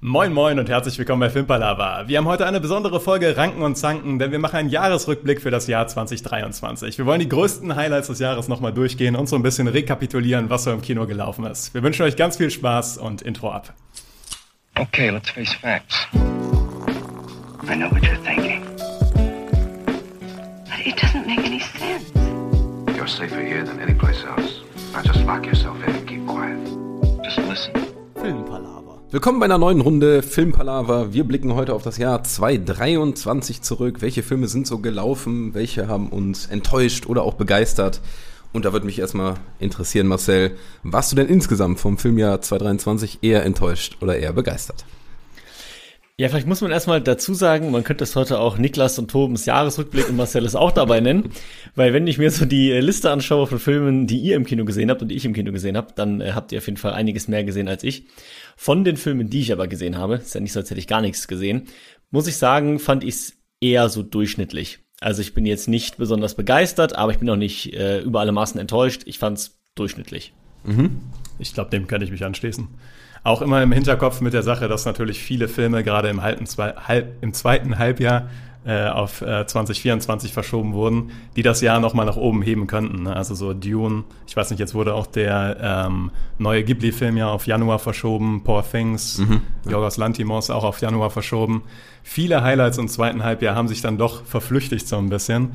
Moin Moin und herzlich willkommen bei Filmpalava. Wir haben heute eine besondere Folge Ranken und Zanken, denn wir machen einen Jahresrückblick für das Jahr 2023. Wir wollen die größten Highlights des Jahres nochmal durchgehen und so ein bisschen rekapitulieren, was so im Kino gelaufen ist. Wir wünschen euch ganz viel Spaß und Intro ab. Okay, let's face facts. I know what you're thinking. But it doesn't make any sense. You're safer here than any place else. Now just lock yourself in and keep quiet. Just listen. Filmpalava. Willkommen bei einer neuen Runde Filmpalava. Wir blicken heute auf das Jahr 2023 zurück. Welche Filme sind so gelaufen? Welche haben uns enttäuscht oder auch begeistert? Und da würde mich erstmal interessieren, Marcel, warst du denn insgesamt vom Filmjahr 2023 eher enttäuscht oder eher begeistert? Ja, vielleicht muss man erstmal dazu sagen, man könnte es heute auch Niklas und Tobens Jahresrückblick und Marcel ist auch dabei nennen, weil wenn ich mir so die Liste anschaue von Filmen, die ihr im Kino gesehen habt und die ich im Kino gesehen habe, dann äh, habt ihr auf jeden Fall einiges mehr gesehen als ich. Von den Filmen, die ich aber gesehen habe, ist ja nicht so, als hätte ich gar nichts gesehen, muss ich sagen, fand ich es eher so durchschnittlich. Also ich bin jetzt nicht besonders begeistert, aber ich bin auch nicht äh, über alle Maßen enttäuscht. Ich fand es durchschnittlich. Ich glaube, dem kann ich mich anschließen. Auch immer im Hinterkopf mit der Sache, dass natürlich viele Filme gerade im, halben, zwei, halb, im zweiten Halbjahr äh, auf äh, 2024 verschoben wurden, die das Jahr nochmal nach oben heben könnten. Ne? Also so Dune, ich weiß nicht, jetzt wurde auch der ähm, neue Ghibli-Film ja auf Januar verschoben, Poor Things, Yorgos Lantimos auch auf Januar verschoben. Viele Highlights im zweiten Halbjahr haben sich dann doch verflüchtigt so ein bisschen.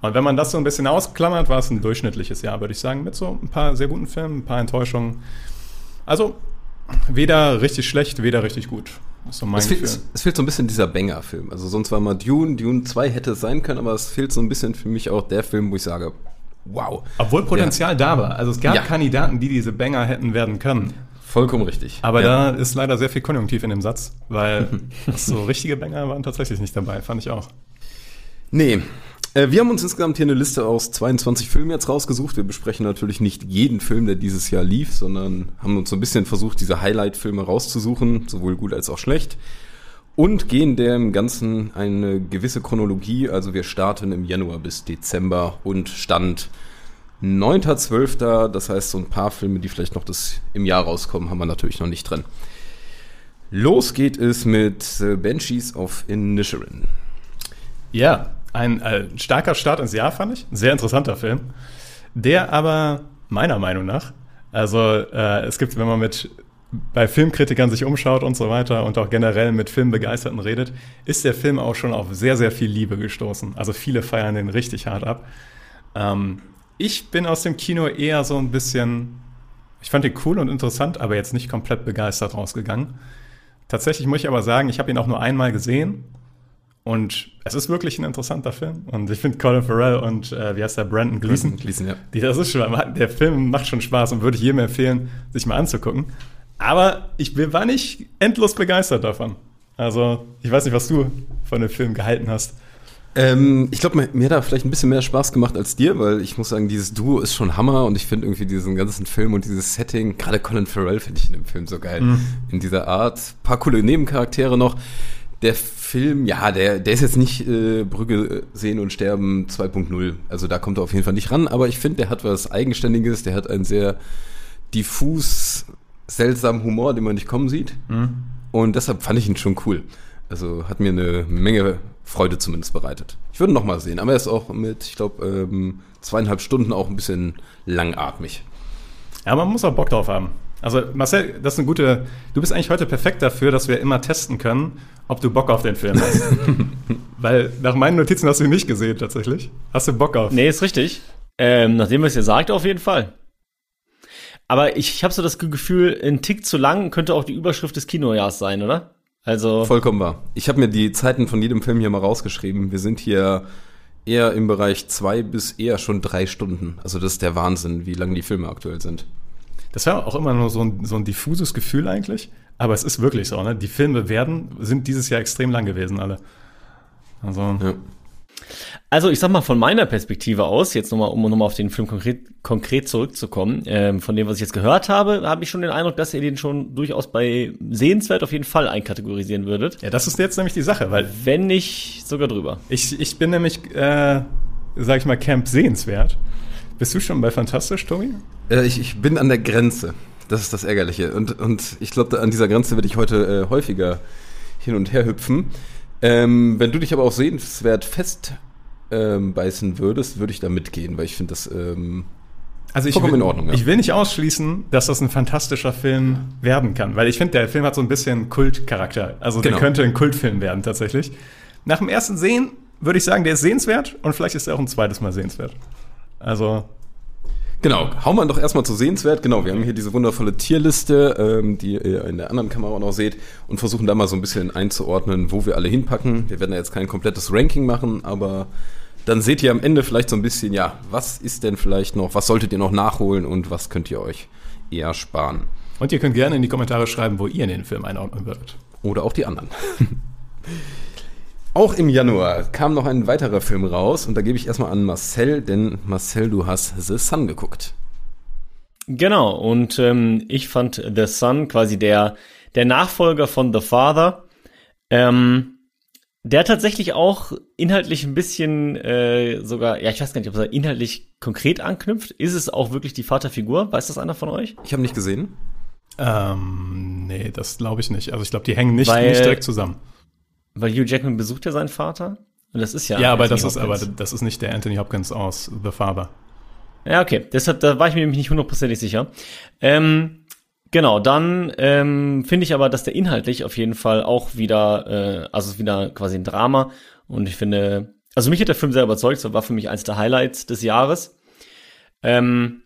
Und wenn man das so ein bisschen ausklammert, war es ein durchschnittliches Jahr, würde ich sagen, mit so ein paar sehr guten Filmen, ein paar Enttäuschungen. Also weder richtig schlecht, weder richtig gut. So Es fehlt, es fehlt so ein bisschen dieser Banger-Film. Also sonst war mal Dune, Dune 2 hätte es sein können, aber es fehlt so ein bisschen für mich auch der Film, wo ich sage, wow. Obwohl Potenzial da war. Also es gab Ja. Kandidaten, die diese Banger hätten werden können. Vollkommen richtig. Aber ja. da ist leider sehr viel Konjunktiv in dem Satz, weil so richtige Banger waren tatsächlich nicht dabei, fand ich auch. Nee. Äh, Wir haben uns insgesamt hier eine Liste aus 22 Filmen jetzt rausgesucht. Wir besprechen natürlich nicht jeden Film, der dieses Jahr lief, sondern haben uns so ein bisschen versucht, diese Highlight-Filme rauszusuchen, sowohl gut als auch schlecht. Und gehen dem Ganzen eine gewisse Chronologie. Also wir starten im Januar bis Dezember und Stand 9.12. Das heißt, so ein paar Filme, die vielleicht noch das im Jahr rauskommen, haben wir natürlich noch nicht drin. Los geht es mit äh, Banshees of Inisherin. Ja, ein äh, starker Start ins Jahr, fand ich. Ein sehr interessanter Film. Der aber meiner Meinung nach, also äh, es gibt, wenn man mit bei Filmkritikern sich umschaut und so weiter und auch generell mit Filmbegeisterten redet, ist der Film auch schon auf sehr, sehr viel Liebe gestoßen. Also viele feiern den richtig hart ab. Ähm, ich bin aus dem Kino eher so ein bisschen, ich fand den cool und interessant, aber jetzt nicht komplett begeistert rausgegangen. Tatsächlich muss ich aber sagen, ich habe ihn auch nur einmal gesehen und es ist wirklich ein interessanter Film. Und ich finde Colin Farrell und äh, wie heißt der, Brandon Gleason, Gleason, ja. die, das ist schon, der Film macht schon Spaß und würde ich jedem empfehlen, sich mal anzugucken. Aber ich war nicht endlos begeistert davon. Also, ich weiß nicht, was du von dem Film gehalten hast. Ähm, ich glaube, mir, mir hat er vielleicht ein bisschen mehr Spaß gemacht als dir, weil ich muss sagen, dieses Duo ist schon Hammer und ich finde irgendwie diesen ganzen Film und dieses Setting, gerade Colin Farrell finde ich in dem Film so geil. In dieser Art. paar coole Nebencharaktere noch. Der Film, ja, der, der ist jetzt nicht äh, Brügge sehen und sterben 2.0. Also da kommt er auf jeden Fall nicht ran, aber ich finde, der hat was Eigenständiges, der hat einen sehr diffus, seltsamen Humor, den man nicht kommen sieht. Und deshalb fand ich ihn schon cool. Also hat mir eine Menge Freude zumindest bereitet. Ich würde ihn noch mal sehen, aber er ist auch mit, ich glaube, ähm, zweieinhalb Stunden auch ein bisschen langatmig. Ja, man muss auch Bock drauf haben. Also, Marcel, das ist eine gute. Du bist eigentlich heute perfekt dafür, dass wir immer testen können, ob du Bock auf den Film hast. Weil nach meinen Notizen hast du ihn nicht gesehen, tatsächlich. Hast du Bock auf? Nee, ist richtig. Ähm, nachdem ihr es ja sagt, auf jeden Fall. Aber ich, ich habe so das Gefühl, ein Tick zu lang könnte auch die Überschrift des Kinojahrs sein, oder? Also, Vollkommen wahr. Ich habe mir die Zeiten von jedem Film hier mal rausgeschrieben. Wir sind hier eher im Bereich zwei bis eher schon drei Stunden. Also das ist der Wahnsinn, wie lang die Filme aktuell sind. Das war auch immer nur so ein, so ein diffuses Gefühl eigentlich. Aber es ist wirklich so, ne? Die Filme werden, sind dieses Jahr extrem lang gewesen, alle. Also, Ja. also ich sag mal von meiner Perspektive aus, jetzt nochmal, um nochmal auf den Film konkret, konkret zurückzukommen, ähm, von dem, was ich jetzt gehört habe, habe ich schon den Eindruck, dass ihr den schon durchaus bei sehenswert auf jeden Fall einkategorisieren würdet. ja, das ist jetzt nämlich die Sache, weil Wenn nicht sogar drüber. ich, ich bin nämlich, äh, sag ich mal, Camp sehenswert. Bist du schon bei Fantastisch, Tobi? Äh, ich, ich bin an der Grenze. das ist das Ärgerliche. Und, und ich glaube, an dieser Grenze werde ich heute äh, häufiger hin und her hüpfen. Ähm, wenn du dich aber auch sehenswert fest ähm, würdest, würde ich da mitgehen, weil ich finde das ähm, Also ich Vollkommen will, in Ordnung, ja. ich will nicht ausschließen, dass das ein fantastischer Film werden kann, weil ich finde, der Film hat so ein bisschen Kultcharakter. Also Genau. der könnte ein Kultfilm werden tatsächlich. Nach dem ersten Sehen würde ich sagen, der ist sehenswert und vielleicht ist er auch ein zweites Mal sehenswert. Also Genau, hau mal doch erstmal zu sehenswert. Genau, wir haben hier diese wundervolle Tierliste, ähm, die ihr in der anderen Kamera auch noch seht und versuchen da mal so ein bisschen einzuordnen, wo wir alle hinpacken. Wir werden da jetzt kein komplettes Ranking machen, aber dann seht ihr am Ende vielleicht so ein bisschen, ja, was ist denn vielleicht noch, was solltet ihr noch nachholen und was könnt ihr euch eher sparen. und ihr könnt gerne in die Kommentare schreiben, wo ihr in den Film einordnen würdet. Oder auch die anderen. Auch im Januar kam noch ein weiterer Film raus und da gebe ich erstmal an Marcel, denn Marcel, du hast The Sun geguckt. Genau, und ähm, ich fand The Son quasi der, der Nachfolger von The Father. Ähm, der tatsächlich auch inhaltlich ein bisschen äh, sogar, ja, ich weiß gar nicht, ob er inhaltlich konkret anknüpft. Ist es auch wirklich die Vaterfigur? Weiß das einer von euch? Ich habe nicht gesehen. Ähm, nee, das glaube ich nicht. Also ich glaube, die hängen nicht, Weil- nicht direkt zusammen. Weil Hugh Jackman besucht ja seinen Vater. Und das ist ja. Ja, aber Anthony das ist aber das ist nicht der Anthony Hopkins aus The Father. Ja, okay. Deshalb, da war ich mir nämlich nicht hundertprozentig sicher. Ähm, genau, dann ähm, finde ich aber, dass der inhaltlich auf jeden Fall auch wieder, äh, also wieder quasi ein Drama. Und ich finde, also mich hat der Film sehr überzeugt. Das war für mich eins der Highlights des Jahres. Ähm,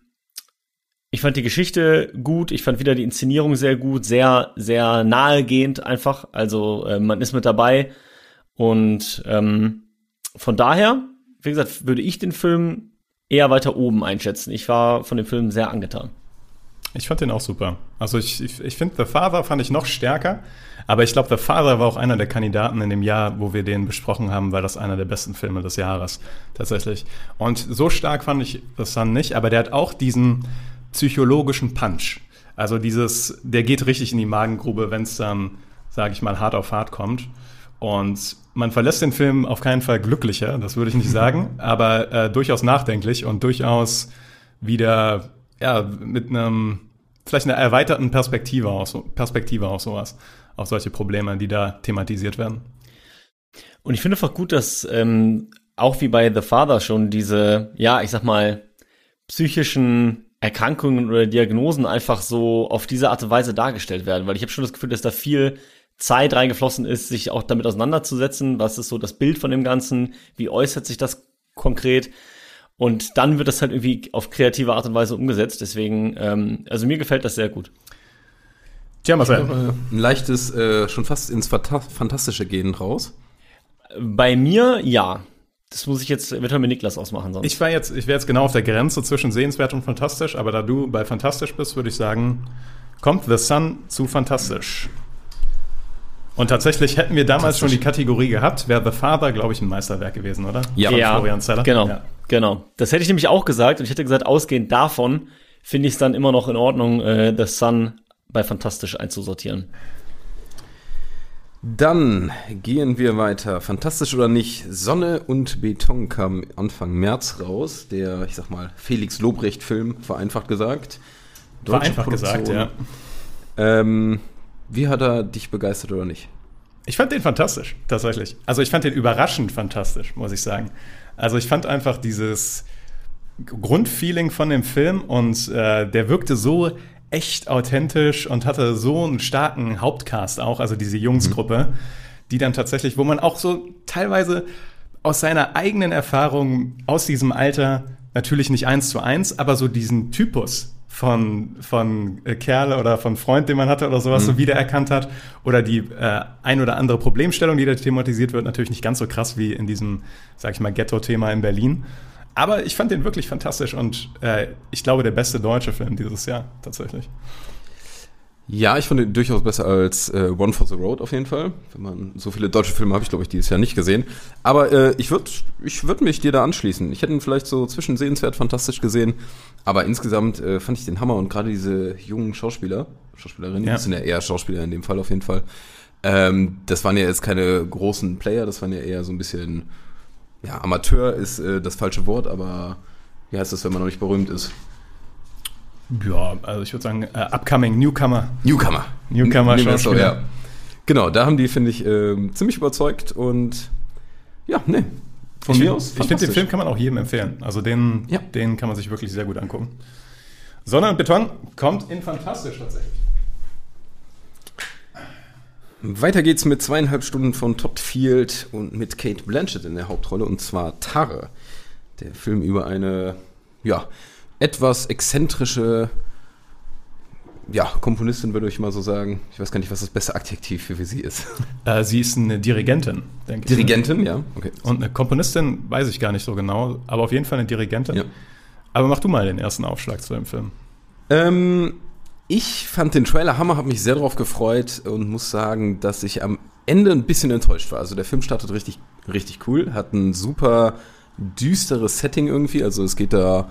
ich fand die Geschichte gut. Ich fand wieder die Inszenierung sehr gut, sehr, sehr nahegehend einfach. Also äh, man ist mit dabei. Und ähm, von daher, wie gesagt, würde ich den Film eher weiter oben einschätzen. Ich war von dem Film sehr angetan. Ich fand den auch super. Also ich, ich, ich finde, The Father fand ich noch stärker, aber ich glaube, The Father war auch einer der Kandidaten in dem Jahr, wo wir den besprochen haben, weil das einer der besten Filme des Jahres tatsächlich. Und so stark fand ich The Sun nicht, aber der hat auch diesen psychologischen Punch. Also dieses, der geht richtig in die Magengrube, wenn es dann, sage ich mal, hart auf hart kommt. Und man verlässt den Film auf keinen Fall glücklicher, das würde ich nicht sagen, aber äh, durchaus nachdenklich und durchaus wieder ja, mit einem, vielleicht einer erweiterten Perspektive auf, so, Perspektive auf sowas, auf solche Probleme, die da thematisiert werden. Und ich finde einfach gut, dass ähm, auch wie bei The Father schon diese, ja, ich sag mal, psychischen Erkrankungen oder Diagnosen einfach so auf diese Art und Weise dargestellt werden. Weil ich habe schon das Gefühl, dass da viel Zeit reingeflossen ist, sich auch damit auseinanderzusetzen. Was ist so das Bild von dem Ganzen? Wie äußert sich das konkret? Und dann wird das halt irgendwie auf kreative Art und Weise umgesetzt. Deswegen, ähm, also mir gefällt das sehr gut. Tja, Marcel. Ein leichtes, äh, schon fast ins Fanta Fantastische gehen raus. Bei mir, ja. Das muss ich jetzt eventuell mit Niklas ausmachen sonst. Ich war jetzt, ich wäre jetzt genau auf der Grenze zwischen sehenswert und fantastisch, aber da du bei fantastisch bist, würde ich sagen, kommt The Sun zu fantastisch. Und tatsächlich hätten wir damals schon die Kategorie gehabt, wäre The Father, glaube ich, ein Meisterwerk gewesen, oder? Ja. Von ja, Florian Zeller. genau, Ja. genau. Das hätte ich nämlich auch gesagt und ich hätte gesagt, ausgehend davon finde ich es dann immer noch in Ordnung, äh, The Sun bei Fantastisch einzusortieren. Dann gehen wir weiter. Fantastisch oder nicht? Sonne und Beton kam Anfang März raus. Der, ich sag mal, Felix Lobrecht-Film, vereinfacht gesagt. Deutsche Vereinfacht gesagt, Produktion. ja. Ähm, wie hat er dich begeistert oder nicht? Ich fand den fantastisch, tatsächlich. Also ich fand den überraschend fantastisch, muss ich sagen. Also ich fand einfach dieses Grundfeeling von dem Film und äh, der wirkte so echt authentisch und hatte so einen starken Hauptcast auch, also diese Jungsgruppe, die dann tatsächlich, wo man auch so teilweise aus seiner eigenen Erfahrung aus diesem Alter, natürlich nicht eins zu eins, aber so diesen Typus von, von äh, Kerl oder von Freund, den man hatte oder sowas, so wiedererkannt hat. Oder die äh, ein oder andere Problemstellung, die da thematisiert wird, natürlich nicht ganz so krass wie in diesem, sag ich mal, Ghetto-Thema in Berlin. Aber ich fand den wirklich fantastisch und äh, ich glaube, der beste deutsche Film dieses Jahr tatsächlich. Ja, ich fand ihn durchaus besser als äh, One for the Road auf jeden Fall. Wenn man so viele deutsche Filme habe ich, glaube ich, dieses Jahr nicht gesehen. Aber äh, ich würde ich würd mich dir da anschließen. Ich hätte ihn vielleicht so zwischen sehenswert fantastisch gesehen. Aber insgesamt äh, fand ich den Hammer und gerade diese jungen Schauspieler, Schauspielerinnen, Ja. die sind ja eher Schauspieler in dem Fall auf jeden Fall. Ähm, das waren ja jetzt keine großen Player, das waren ja eher so ein bisschen, ja, Amateur ist äh, das falsche Wort, aber wie heißt das, wenn man noch nicht berühmt ist? Ja, also ich würde sagen, äh, upcoming Newcomer. Newcomer. Newcomer wir es so, Schauspieler. ja. Genau, da haben die, finde ich, ähm, ziemlich überzeugt und ja, nee. Von ich mir find- aus. Ich finde, den. Film kann man auch jedem empfehlen. Also den, Ja. den kann man sich wirklich sehr gut angucken. Sonne und Beton kommt in fantastisch tatsächlich. Weiter geht's mit zweieinhalb Stunden von Todd Field und mit Kate Blanchett in der Hauptrolle und zwar Tare. Der Film über eine, ja, etwas exzentrische, ja, Komponistin würde ich mal so sagen. Ich weiß gar nicht, was das beste Adjektiv für sie ist. Äh, sie ist eine Dirigentin, denke ich. Dirigentin, ja, okay. Und eine Komponistin weiß ich gar nicht so genau, aber auf jeden Fall eine Dirigentin. Ja. Aber mach du mal den ersten Aufschlag zu dem Film. Ähm, ich fand den Trailer Hammer, habe mich sehr darauf gefreut und muss sagen, dass ich am Ende ein bisschen enttäuscht war. Also der Film startet richtig, richtig cool, hat ein super düsteres Setting irgendwie. Also es geht da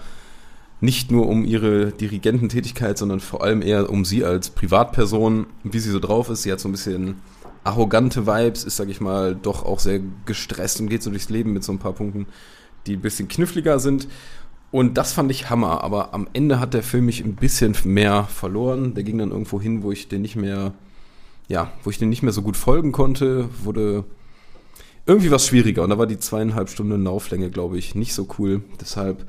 nicht nur um ihre Dirigententätigkeit, sondern vor allem eher um sie als Privatperson, wie sie so drauf ist. Sie hat so ein bisschen arrogante Vibes, ist, sag ich mal, doch auch sehr gestresst und geht so durchs Leben mit so ein paar Punkten, die ein bisschen kniffliger sind. Und das fand ich Hammer, aber am Ende hat der Film mich ein bisschen mehr verloren. Der ging dann irgendwo hin, wo ich den nicht mehr, ja, wo ich den nicht mehr so gut folgen konnte, wurde irgendwie was schwieriger. Und da war die zweieinhalb Stunden Lauflänge, glaube ich, nicht so cool. Deshalb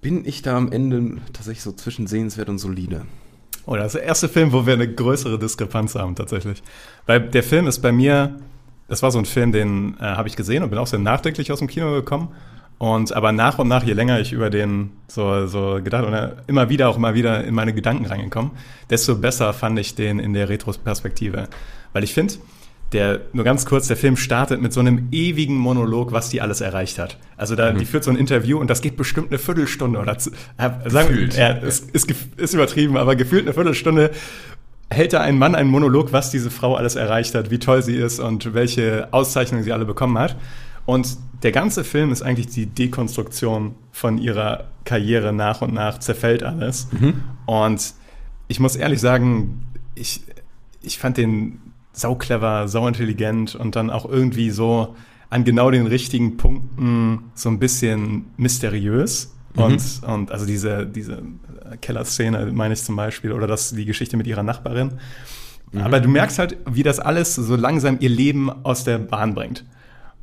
bin ich da am Ende tatsächlich so zwischen sehenswert und solide. Oh, das ist der erste Film, wo wir eine größere Diskrepanz haben, tatsächlich. Weil der Film ist bei mir, das war so ein Film, den äh, habe ich gesehen und bin auch sehr nachdenklich aus dem Kino gekommen. Und aber nach und nach, je länger ich über den so, so gedacht und äh, immer wieder auch immer wieder in meine Gedanken reingekommen, desto besser fand ich den in der Retroperspektive. Weil ich finde, der, nur ganz kurz, der Film startet mit so einem ewigen Monolog, was die alles erreicht hat. Also da, die führt so ein Interview und das geht bestimmt eine Viertelstunde oder zu, äh, sagen, Gefühlt. ja, ist, ist, ist übertrieben, aber gefühlt eine Viertelstunde hält da ein Mann einen Monolog, was diese Frau alles erreicht hat, wie toll sie ist und welche Auszeichnungen sie alle bekommen hat. Und der ganze Film ist eigentlich die Dekonstruktion von ihrer Karriere nach und nach, zerfällt alles. Und ich muss ehrlich sagen, ich, ich fand den sau clever, sau intelligent und dann auch irgendwie so an genau den richtigen Punkten so ein bisschen mysteriös. Und, und also diese, diese Kellerszene meine ich zum Beispiel, oder das, die Geschichte mit ihrer Nachbarin. Aber du merkst halt, wie das alles so langsam ihr Leben aus der Bahn bringt.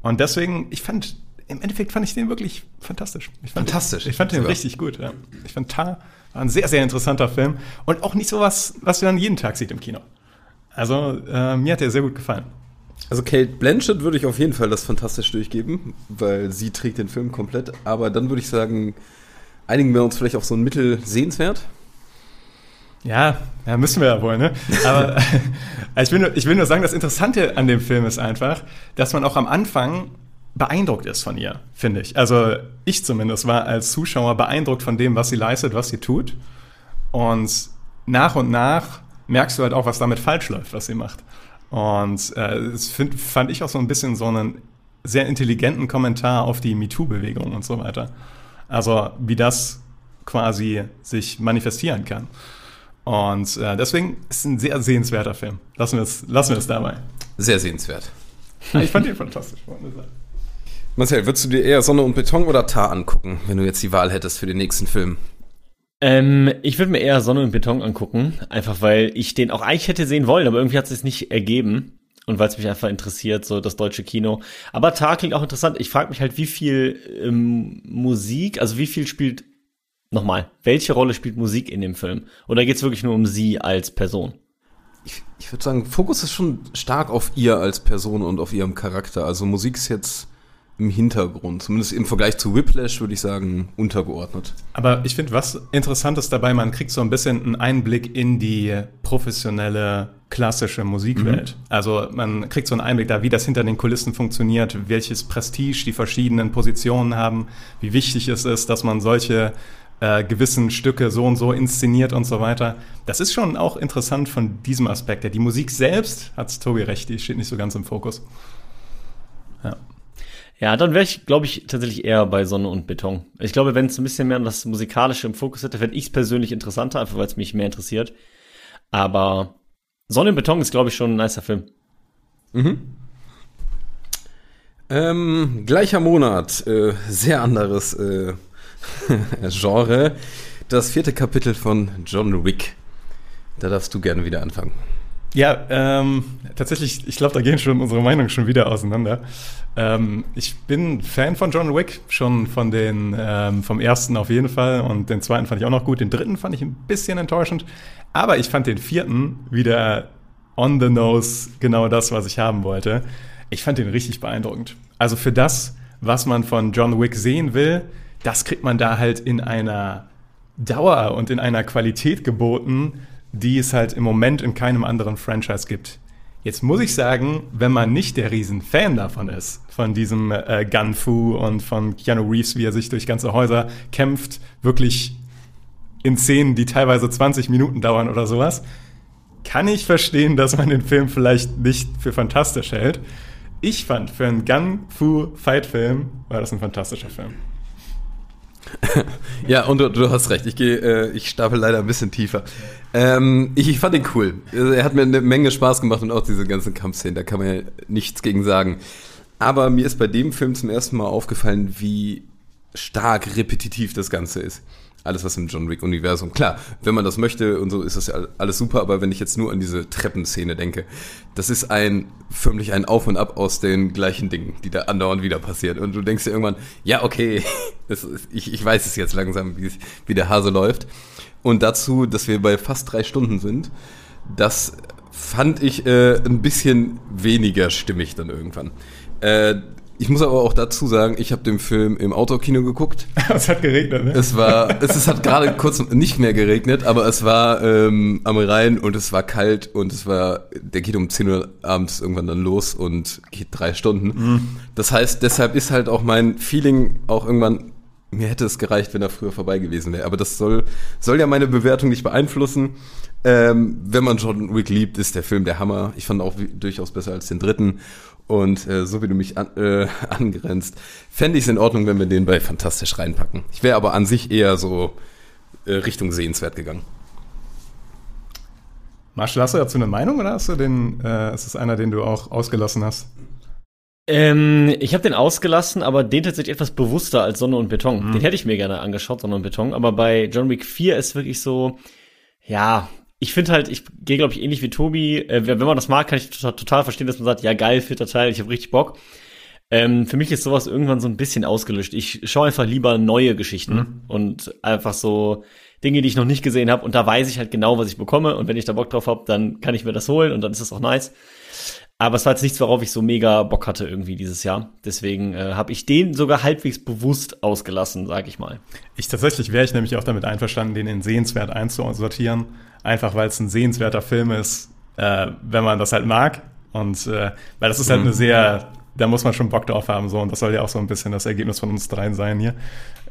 Und deswegen, ich fand, im Endeffekt fand ich den wirklich fantastisch. Ich fand, Fantastisch, Ich fand den sogar. richtig gut, ja. Ich fand Tar war ein sehr, sehr interessanter Film und auch nicht sowas, was man jeden Tag sieht im Kino. Also, äh, mir hat der sehr gut gefallen. Also Kate Blanchett würde ich auf jeden Fall das fantastisch durchgeben, weil sie trägt den Film komplett. Aber dann würde ich sagen, einigen wir uns vielleicht auf so ein Mittel sehenswert. Ja, ja, müssen wir ja wohl, ne? Aber ich, will nur, ich will nur sagen, das Interessante an dem Film ist einfach, dass man auch am Anfang beeindruckt ist von ihr, finde ich. Also ich zumindest war als Zuschauer beeindruckt von dem, was sie leistet, was sie tut. Und nach und nach merkst du halt auch, was damit falsch läuft, was sie macht. Und äh, das find, fand ich auch so ein bisschen so einen sehr intelligenten Kommentar auf die MeToo-Bewegung und so weiter. Also wie das quasi sich manifestieren kann. Und äh, deswegen ist es ein sehr sehenswerter Film. Lassen wir es, lassen wir es dabei. Sehr sehenswert. Ich fand ihn fantastisch. Marcel, würdest du dir eher Sonne und Beton oder Tar angucken, wenn du jetzt die Wahl hättest für den nächsten Film? Ähm, ich würde mir eher Sonne und Beton angucken, einfach weil ich den auch eigentlich hätte sehen wollen, aber irgendwie hat es sich nicht ergeben und weil es mich einfach interessiert, so das deutsche Kino. Aber Tar klingt auch interessant. Ich frage mich halt, wie viel ähm, Musik, also wie viel spielt nochmal, welche Rolle spielt Musik in dem Film? Oder geht es wirklich nur um sie als Person? Ich, ich würde sagen, Fokus ist schon stark auf ihr als Person und auf ihrem Charakter. Also Musik ist jetzt im Hintergrund. Zumindest im Vergleich zu Whiplash würde ich sagen, untergeordnet. Aber ich finde, was interessant ist dabei, man kriegt so ein bisschen einen Einblick in die professionelle, klassische Musikwelt. Also man kriegt so einen Einblick da, wie das hinter den Kulissen funktioniert, welches Prestige die verschiedenen Positionen haben, wie wichtig es ist, dass man solche äh, gewissen Stücke so und so inszeniert und so weiter. Das ist schon auch interessant von diesem Aspekt. her. Die Musik selbst, hat Tobi recht, die steht nicht so ganz im Fokus. Ja. Ja, dann wäre ich, glaube ich, tatsächlich eher bei Sonne und Beton. Ich glaube, wenn es ein bisschen mehr das Musikalische im Fokus hätte, fände ich es persönlich interessanter, einfach weil es mich mehr interessiert. Aber Sonne und Beton ist, glaube ich, schon ein nicer Film. Ähm, gleicher Monat, äh, sehr anderes äh, Genre. das vierte Kapitel von John Wick. Da darfst du gerne wieder anfangen. Ja, ähm, tatsächlich, ich glaube, da gehen schon unsere Meinungen schon wieder auseinander. Ähm, ich bin Fan von John Wick, schon von den, ähm, vom ersten auf jeden Fall und den zweiten fand ich auch noch gut. Den dritten fand ich ein bisschen enttäuschend, aber ich fand den vierten wieder on the nose genau das, was ich haben wollte. Ich fand den richtig beeindruckend. Also für das, was man von John Wick sehen will, das kriegt man da halt in einer Dauer und in einer Qualität geboten, die es halt im Moment in keinem anderen Franchise gibt. Jetzt muss ich sagen, wenn man nicht der Riesenfan davon ist, von diesem äh, Gunfu und von Keanu Reeves, wie er sich durch ganze Häuser kämpft, wirklich in Szenen, die teilweise 20 Minuten dauern oder sowas, kann ich verstehen, dass man den Film vielleicht nicht für fantastisch hält. Ich fand, für einen Gun-Fu-Fight-Film war das ein fantastischer Film. ja, und du, du, hast recht. Ich gehe, äh, ich stapel leider ein bisschen tiefer. Ähm, ich, ich, fand ihn cool. Also, er hat mir eine Menge Spaß gemacht und auch diese ganzen Kampfszenen. Da kann man ja nichts gegen sagen. Aber mir ist bei dem Film zum ersten Mal aufgefallen, wie stark repetitiv das Ganze ist alles, was im John Wick-Universum. Klar, wenn man das möchte und so, ist das ja alles super, aber wenn ich jetzt nur an diese Treppenszene denke, das ist ein, förmlich ein Auf und Ab aus den gleichen Dingen, die da andauernd wieder passieren. Und du denkst dir irgendwann, ja, okay, ist, ich, ich weiß es jetzt langsam, wie, wie der Hase läuft. Und dazu, dass wir bei fast drei Stunden sind, das fand ich äh, ein bisschen weniger stimmig dann irgendwann. Äh, ich muss aber auch dazu sagen, ich habe den Film im Autokino geguckt. es hat geregnet, ne? Es war, es, es hat gerade kurz nicht mehr geregnet, aber es war ähm, am Rhein und es war kalt und es war, der geht um 10 Uhr abends irgendwann dann los und geht drei Stunden. Mhm. Das heißt, deshalb ist halt auch mein Feeling auch irgendwann, mir hätte es gereicht, wenn er früher vorbei gewesen wäre. Aber das soll, soll ja meine Bewertung nicht beeinflussen. Ähm, wenn man John Wick liebt, ist der Film der Hammer. Ich fand auch durchaus besser als den dritten. Und äh, so wie du mich an, äh, angrenzt, fände ich es in Ordnung, wenn wir den bei Fantastisch reinpacken. Ich wäre aber an sich eher so äh, Richtung sehenswert gegangen. Marshall, hast du dazu eine Meinung oder hast du den, äh, ist es einer, den du auch ausgelassen hast? Ähm, ich habe den ausgelassen, aber den tatsächlich etwas bewusster als Sonne und Beton. Mhm. Den hätte ich mir gerne angeschaut, Sonne und Beton. Aber bei John Wick 4 ist wirklich so, ja, ich finde halt, ich gehe, glaube ich, ähnlich wie Tobi. Äh, wenn man das mag, kann ich total, verstehen, dass man sagt, ja geil, vierter Teil, ich habe richtig Bock. Ähm, für mich ist sowas irgendwann so ein bisschen ausgelöscht. Ich schaue einfach lieber neue Geschichten mhm. und einfach so Dinge, die ich noch nicht gesehen habe. Und da weiß ich halt genau, was ich bekomme. Und wenn ich da Bock drauf habe, dann kann ich mir das holen und dann ist das auch nice. Aber es war jetzt nichts, worauf ich so mega Bock hatte irgendwie dieses Jahr. Deswegen äh, habe ich den sogar halbwegs bewusst ausgelassen, sag ich mal. Ich tatsächlich wäre ich nämlich auch damit einverstanden, den in sehenswert einzusortieren einfach weil es ein sehenswerter Film ist, äh, wenn man das halt mag. Und äh, weil das ist halt mhm. eine sehr, da muss man schon Bock drauf haben. So, und das soll ja auch so ein bisschen das Ergebnis von uns dreien sein hier.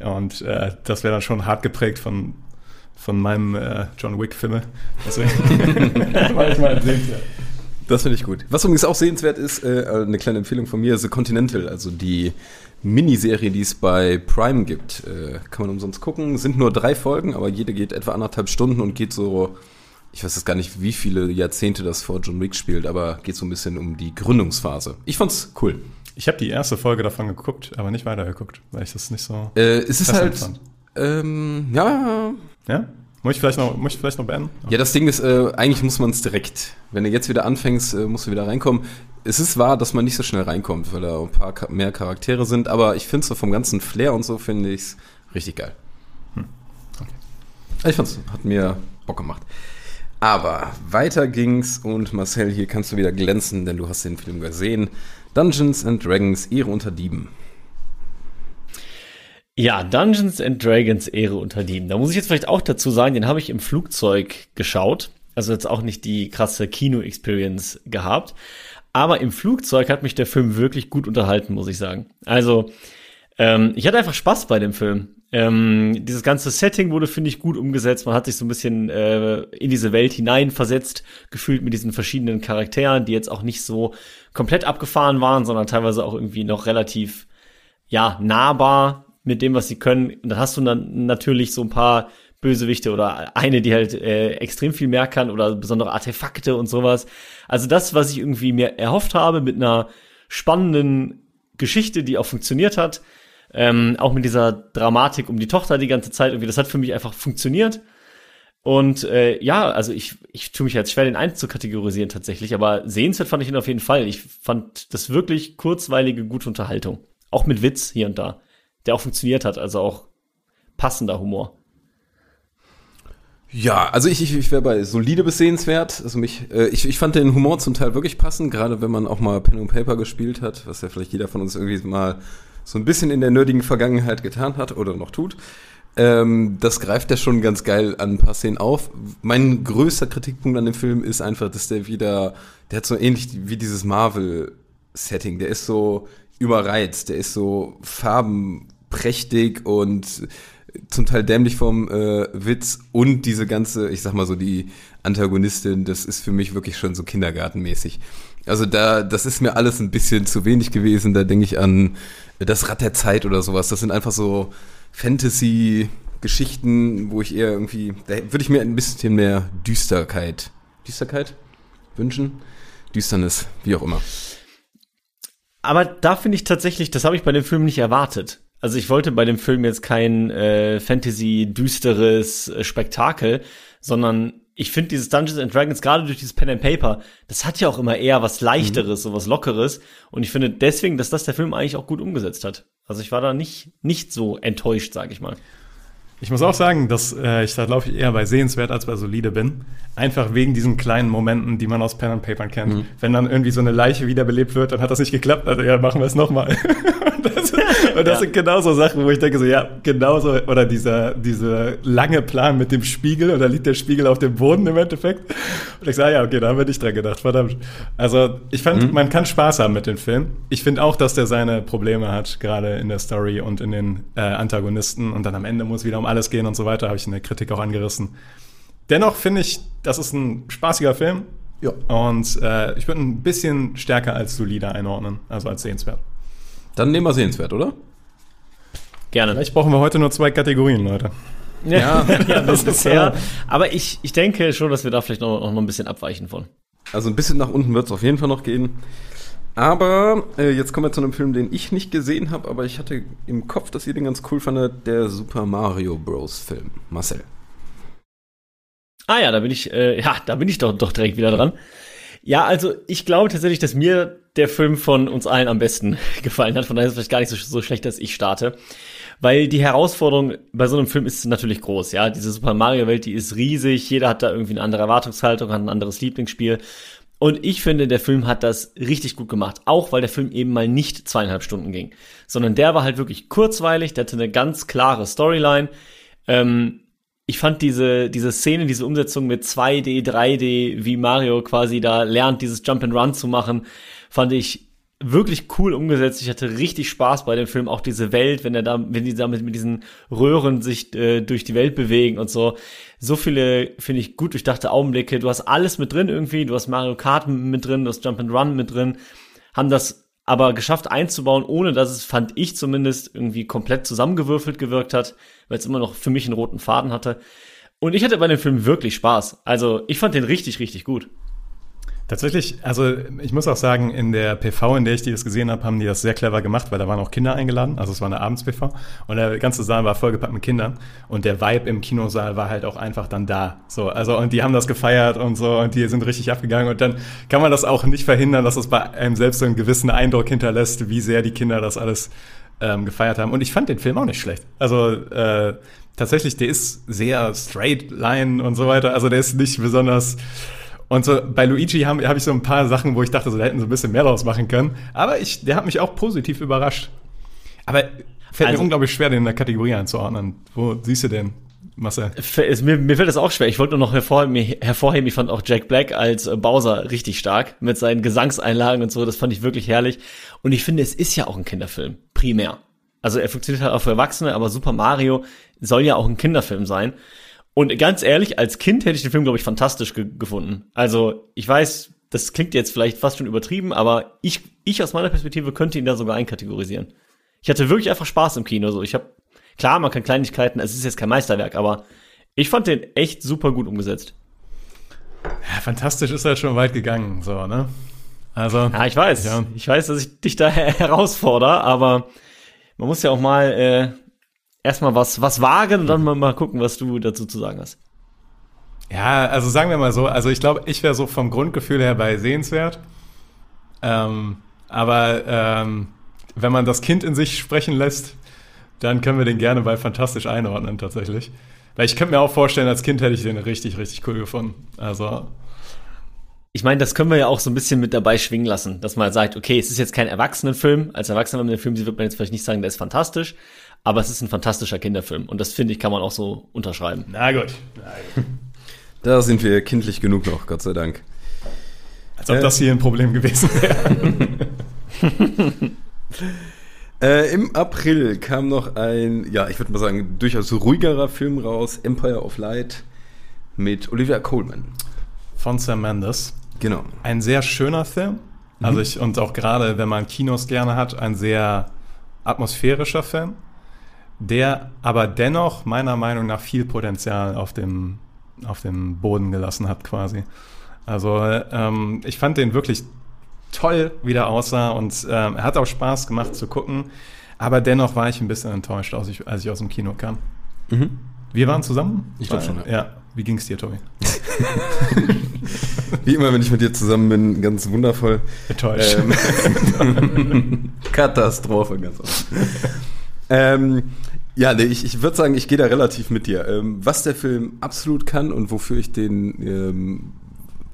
Und äh, das wäre dann schon hart geprägt von, von meinem äh, John Wick-Filme. Deswegen war ich mal sehenswert. Das finde ich gut. Was übrigens auch sehenswert ist, äh, eine kleine Empfehlung von mir, The Continental, also die Miniserie, die es bei Prime gibt. Äh, kann man umsonst gucken. Sind nur drei Folgen, aber jede geht etwa anderthalb Stunden und geht so, ich weiß jetzt gar nicht, wie viele Jahrzehnte das vor John Wick spielt, aber geht so ein bisschen um die Gründungsphase. Ich fand's cool. Ich habe die erste Folge davon geguckt, aber nicht weitergeguckt, weil ich das nicht so. Äh, es ist halt. Ähm, ja. Ja? Muss ich vielleicht noch, muss ich vielleicht noch beenden? Ja, das Ding ist, äh, eigentlich muss man es direkt. Wenn du jetzt wieder anfängst, äh, musst du wieder reinkommen. Es ist wahr, dass man nicht so schnell reinkommt, weil da ein paar mehr Charaktere sind, aber ich finde so vom ganzen Flair und so finde ich es richtig geil. Hm. Okay. Ich fand's, hat mir Bock gemacht. Aber weiter ging's und Marcel, hier kannst du wieder glänzen, denn du hast den Film gesehen. Dungeons and Dragons, Ehre unter Dieben. Ja, Dungeons and Dragons Ehre unter Dieben. Da muss ich jetzt vielleicht auch dazu sagen, den habe ich im Flugzeug geschaut. Also jetzt auch nicht die krasse Kino-Experience gehabt. Aber im Flugzeug hat mich der Film wirklich gut unterhalten, muss ich sagen. Also, ähm, ich hatte einfach Spaß bei dem Film. Ähm, dieses ganze Setting wurde, finde ich, gut umgesetzt. Man hat sich so ein bisschen äh, in diese Welt hineinversetzt, gefühlt mit diesen verschiedenen Charakteren, die jetzt auch nicht so komplett abgefahren waren, sondern teilweise auch irgendwie noch relativ, ja, nahbar mit dem, was sie können. Und dann hast du dann natürlich so ein paar Bösewichte oder eine, die halt äh, extrem viel mehr kann oder besondere Artefakte und sowas. Also das, was ich irgendwie mir erhofft habe mit einer spannenden Geschichte, die auch funktioniert hat, Ähm, auch mit dieser Dramatik um die Tochter die ganze Zeit irgendwie, das hat für mich einfach funktioniert. Und äh, ja, also ich, ich tue mich jetzt schwer, den einzukategorisieren tatsächlich, aber sehenswert fand ich ihn auf jeden Fall. Ich fand das wirklich kurzweilige, gute Unterhaltung. Auch mit Witz hier und da, der auch funktioniert hat, also auch passender Humor. Ja, also ich, ich, ich wäre bei solide bis sehenswert. Also mich, äh, ich, ich fand den Humor zum Teil wirklich passend, gerade wenn man auch mal Pen and Paper gespielt hat, was ja vielleicht jeder von uns irgendwie mal so ein bisschen in der nerdigen Vergangenheit getan hat oder noch tut. Ähm, das greift ja schon ganz geil an ein paar Szenen auf. Mein größter Kritikpunkt an dem Film ist einfach, dass der wieder, der hat so ähnlich wie dieses Marvel-Setting, der ist so überreizt, der ist so farbenprächtig und zum Teil dämlich vom äh, Witz und diese ganze, ich sag mal so, die Antagonistin, das ist für mich wirklich schon so kindergartenmäßig. Also da, das ist mir alles ein bisschen zu wenig gewesen. Da denke ich an das Rad der Zeit oder sowas. Das sind einfach so Fantasy-Geschichten, wo ich eher irgendwie, da würde ich mir ein bisschen mehr Düsterkeit, Düsterkeit wünschen. Düsternis, wie auch immer. Aber da finde ich tatsächlich, das habe ich bei dem Film nicht erwartet. Also ich wollte bei dem Film jetzt kein äh, Fantasy-düsteres äh, Spektakel, sondern ich finde dieses Dungeons and Dragons gerade durch dieses Pen and Paper, das hat ja auch immer eher was leichteres, mhm. so was lockeres und ich finde deswegen, dass das der Film eigentlich auch gut umgesetzt hat. Also ich war da nicht nicht so enttäuscht, sage ich mal. Ich muss auch sagen, dass äh, ich da glaube ich eher bei sehenswert als bei solide bin. Einfach wegen diesen kleinen Momenten, die man aus Pen and Paper kennt. Mhm. Wenn dann irgendwie so eine Leiche wiederbelebt wird, dann hat das nicht geklappt. Also ja, machen wir es nochmal. das, und das ja. sind genauso Sachen, wo ich denke so, ja, genauso, oder dieser, dieser lange Plan mit dem Spiegel, und da liegt der Spiegel auf dem Boden im Endeffekt. Und ich sage, ja, okay, da haben wir nicht dran gedacht, verdammt. Also, ich fand, mhm. man kann Spaß haben mit dem Film. Ich finde auch, dass der seine Probleme hat, gerade in der Story und in den äh, Antagonisten. Und dann am Ende muss wieder um alles gehen und so weiter, habe ich in der Kritik auch angerissen. Dennoch finde ich, das ist ein spaßiger Film. Ja. Und äh, ich würde ein bisschen stärker als solider einordnen, also als sehenswert. Dann nehmen wir sehenswert, oder? Gerne. Vielleicht brauchen wir heute nur zwei Kategorien, Leute. Ja, ja das bisher. Aber ich, ich denke schon, dass wir da vielleicht noch, noch ein bisschen abweichen von. Also ein bisschen nach unten wird es auf jeden Fall noch gehen. Aber äh, jetzt kommen wir zu einem Film, den ich nicht gesehen habe, aber ich hatte im Kopf, dass ihr den ganz cool fandet, der Super Mario Bros. Film. Marcel. Ah ja, da bin ich, äh, ja, da bin ich doch, doch direkt wieder dran. Ja, also ich glaube tatsächlich, dass mir der Film von uns allen am besten gefallen hat. Von daher ist es vielleicht gar nicht so, so schlecht, dass ich starte. Weil die Herausforderung bei so einem Film ist natürlich groß, ja. Diese Super Mario Welt, die ist riesig. Jeder hat da irgendwie eine andere Erwartungshaltung, hat ein anderes Lieblingsspiel. Und ich finde, der Film hat das richtig gut gemacht. Auch weil der Film eben mal nicht zweieinhalb Stunden ging. Sondern der war halt wirklich kurzweilig, der hatte eine ganz klare Storyline. Ähm, ich fand diese, diese Szene, diese Umsetzung mit 2D, 3D, wie Mario quasi da lernt, dieses Jump and Run zu machen, fand ich wirklich cool umgesetzt. Ich hatte richtig Spaß bei dem Film, auch diese Welt, wenn er da, wenn die da mit, mit diesen Röhren sich äh, durch die Welt bewegen und so. So viele, finde ich, gut durchdachte Augenblicke. Du hast alles mit drin irgendwie. Du hast Mario Kart mit drin, du hast Jump and Run mit drin. Haben das aber geschafft einzubauen, ohne dass es, fand ich zumindest, irgendwie komplett zusammengewürfelt gewirkt hat, weil es immer noch für mich einen roten Faden hatte. Und ich hatte bei dem Film wirklich Spaß. Also ich fand den richtig, richtig gut. Tatsächlich, also ich muss auch sagen, in der PV, in der ich die das gesehen habe, haben die das sehr clever gemacht, weil da waren auch Kinder eingeladen. Also es war eine Abends-PV und der ganze Saal war vollgepackt mit Kindern und der Vibe im Kinosaal war halt auch einfach dann da. So, also und die haben das gefeiert und so und die sind richtig abgegangen und dann kann man das auch nicht verhindern, dass es bei einem selbst so einen gewissen Eindruck hinterlässt, wie sehr die Kinder das alles ähm, gefeiert haben. Und ich fand den Film auch nicht schlecht. Also äh, tatsächlich, der ist sehr straight line und so weiter. Also der ist nicht besonders und so bei Luigi habe hab ich so ein paar Sachen, wo ich dachte, so, da hätten sie ein bisschen mehr draus machen können. Aber ich, der hat mich auch positiv überrascht. Aber fällt also, mir unglaublich schwer, den in der Kategorie einzuordnen. Wo siehst du den? Marcel? Mir, mir fällt das auch schwer. Ich wollte nur noch hervorheben, hervorheben, ich fand auch Jack Black als äh, Bowser richtig stark mit seinen Gesangseinlagen und so. Das fand ich wirklich herrlich. Und ich finde, es ist ja auch ein Kinderfilm, primär. Also er funktioniert halt auch für Erwachsene, aber Super Mario soll ja auch ein Kinderfilm sein. Und ganz ehrlich, als Kind hätte ich den Film, glaube ich, fantastisch ge gefunden. Also, ich weiß, das klingt jetzt vielleicht fast schon übertrieben, aber ich, ich aus meiner Perspektive könnte ihn da sogar einkategorisieren. Ich hatte wirklich einfach Spaß im Kino. So, ich habe klar, man kann Kleinigkeiten, es ist jetzt kein Meisterwerk, aber ich fand den echt super gut umgesetzt. Ja, fantastisch ist halt schon weit gegangen, so, ne? Also. Ja, ich weiß. Ja. Ich weiß, dass ich dich da herausfordere, aber man muss ja auch mal äh, erstmal was, was wagen und dann mal, mal gucken, was du dazu zu sagen hast. Ja, also sagen wir mal so, also ich glaube, ich wäre so vom Grundgefühl her bei sehenswert. Ähm, aber ähm, wenn man das Kind in sich sprechen lässt, dann können wir den gerne bei fantastisch einordnen tatsächlich. Weil ich könnte mir auch vorstellen, als Kind hätte ich den richtig, richtig cool gefunden. Also ich meine, das können wir ja auch so ein bisschen mit dabei schwingen lassen, dass man sagt, okay, es ist jetzt kein Erwachsenenfilm. Als Erwachsener, wenn man den Film sieht, wird man jetzt vielleicht nicht sagen, der ist fantastisch, aber es ist ein fantastischer Kinderfilm. Und das finde ich, kann man auch so unterschreiben. Na gut. Na gut. Da sind wir kindlich genug noch, Gott sei Dank. Als ob äh, das hier ein Problem gewesen wäre. äh, Im April kam noch ein, ja, ich würde mal sagen, durchaus ruhigerer Film raus, Empire of Light mit Olivia Colman. Von Sam Mendes. Genau. Ein sehr schöner Film. Also ich, und auch gerade, wenn man Kinos gerne hat, ein sehr atmosphärischer Film, der aber dennoch meiner Meinung nach viel Potenzial auf dem auf dem Boden gelassen hat quasi. Also ähm, ich fand den wirklich toll, wie der aussah und ähm, er hat auch Spaß gemacht zu gucken, aber dennoch war ich ein bisschen enttäuscht, als ich, als ich aus dem Kino kam. Mhm. Wir waren zusammen? Ich glaube schon, ja. ja. Wie ging es dir, Tobi? Wie immer, wenn ich mit dir zusammen bin, ganz wundervoll. Enttäuscht. Ähm, Katastrophe, ganz oft. Ähm, ja, nee, ich, ich würde sagen, ich gehe da relativ mit dir. Ähm, was der Film absolut kann und wofür ich den ähm,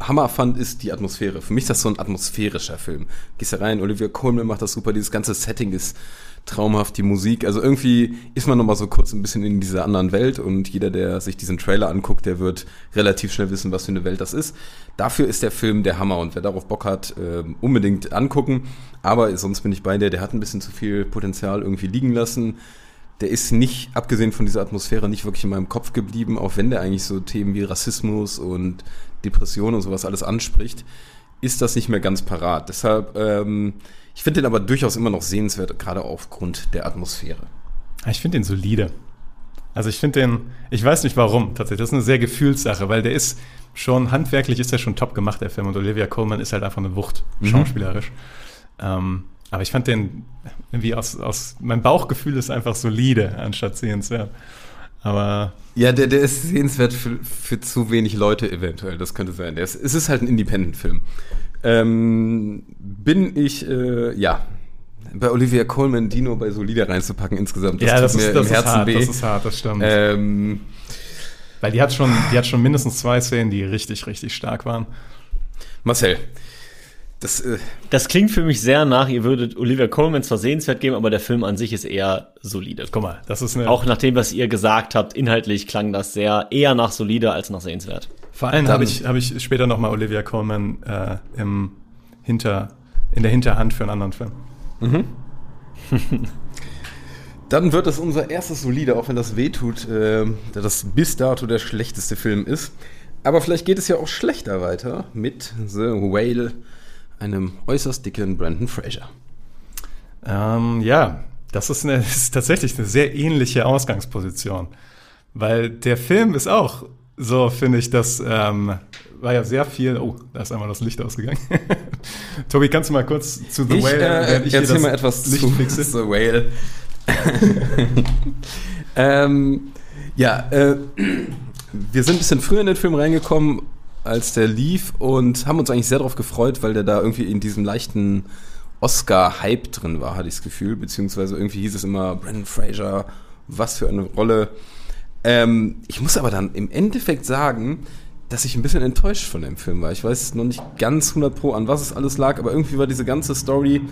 Hammer fand, ist die Atmosphäre. Für mich ist das so ein atmosphärischer Film. Gehst da rein, Olivia Colman macht das super, dieses ganze Setting ist traumhaft, die Musik. Also irgendwie ist man nochmal so kurz ein bisschen in dieser anderen Welt und jeder, der sich diesen Trailer anguckt, der wird relativ schnell wissen, was für eine Welt das ist. Dafür ist der Film der Hammer und wer darauf Bock hat, äh, unbedingt angucken. Aber sonst bin ich bei dir, der hat ein bisschen zu viel Potenzial irgendwie liegen lassen der ist nicht, abgesehen von dieser Atmosphäre, nicht wirklich in meinem Kopf geblieben, auch wenn der eigentlich so Themen wie Rassismus und Depression und sowas alles anspricht, ist das nicht mehr ganz parat. Deshalb, ähm, ich finde den aber durchaus immer noch sehenswert, gerade aufgrund der Atmosphäre. Ich finde den solide. Also ich finde den, ich weiß nicht warum tatsächlich, das ist eine sehr Gefühlssache, weil der ist schon, handwerklich ist der schon top gemacht, der Film, und Olivia Colman ist halt einfach eine Wucht, mhm. schauspielerisch. Ähm, aber ich fand den irgendwie aus, aus mein Bauchgefühl ist einfach solide, anstatt sehenswert. Aber. Ja, der, der ist sehenswert für, für zu wenig Leute eventuell, das könnte sein. Der ist, es ist halt ein Independent-Film. Ähm, bin ich, äh, ja, bei Olivia Colman Dino bei Solida reinzupacken insgesamt. Das ja, das, ist, das ist hart, weh. das ist hart, das stimmt. Ähm, Weil die hat schon, die hat schon mindestens zwei Szenen, die richtig, richtig stark waren. Marcel, das, äh das klingt für mich sehr nach, ihr würdet Olivia Colman zwar sehenswert geben, aber der Film an sich ist eher solide. Guck mal, das ist eine Auch nach dem, was ihr gesagt habt, inhaltlich klang das sehr eher nach solide als nach sehenswert. Vor allem habe ich, hab ich später nochmal Olivia Colman äh, im Hinter, in der Hinterhand für einen anderen Film. Mhm. Dann wird es unser erstes solide, auch wenn das wehtut, äh, da das bis dato der schlechteste Film ist. Aber vielleicht geht es ja auch schlechter weiter mit The Whale einem äußerst dicken Brandon Fraser. Ähm, ja, das ist, eine, das ist tatsächlich eine sehr ähnliche Ausgangsposition. Weil der Film ist auch so, finde ich, das ähm, war ja sehr viel. Oh, da ist einmal das Licht ausgegangen. Tobi, kannst du mal kurz zu The ich, Whale? Äh, ich erzähl mal etwas Licht zu fixe? The Whale. ähm, ja, äh, wir sind ein bisschen früher in den Film reingekommen als der lief und haben uns eigentlich sehr darauf gefreut, weil der da irgendwie in diesem leichten Oscar-Hype drin war, hatte ich das Gefühl. Beziehungsweise irgendwie hieß es immer, Brandon Fraser, was für eine Rolle. Ähm, ich muss aber dann im Endeffekt sagen, dass ich ein bisschen enttäuscht von dem Film war. Ich weiß noch nicht ganz 100 pro an was es alles lag, aber irgendwie war diese ganze Story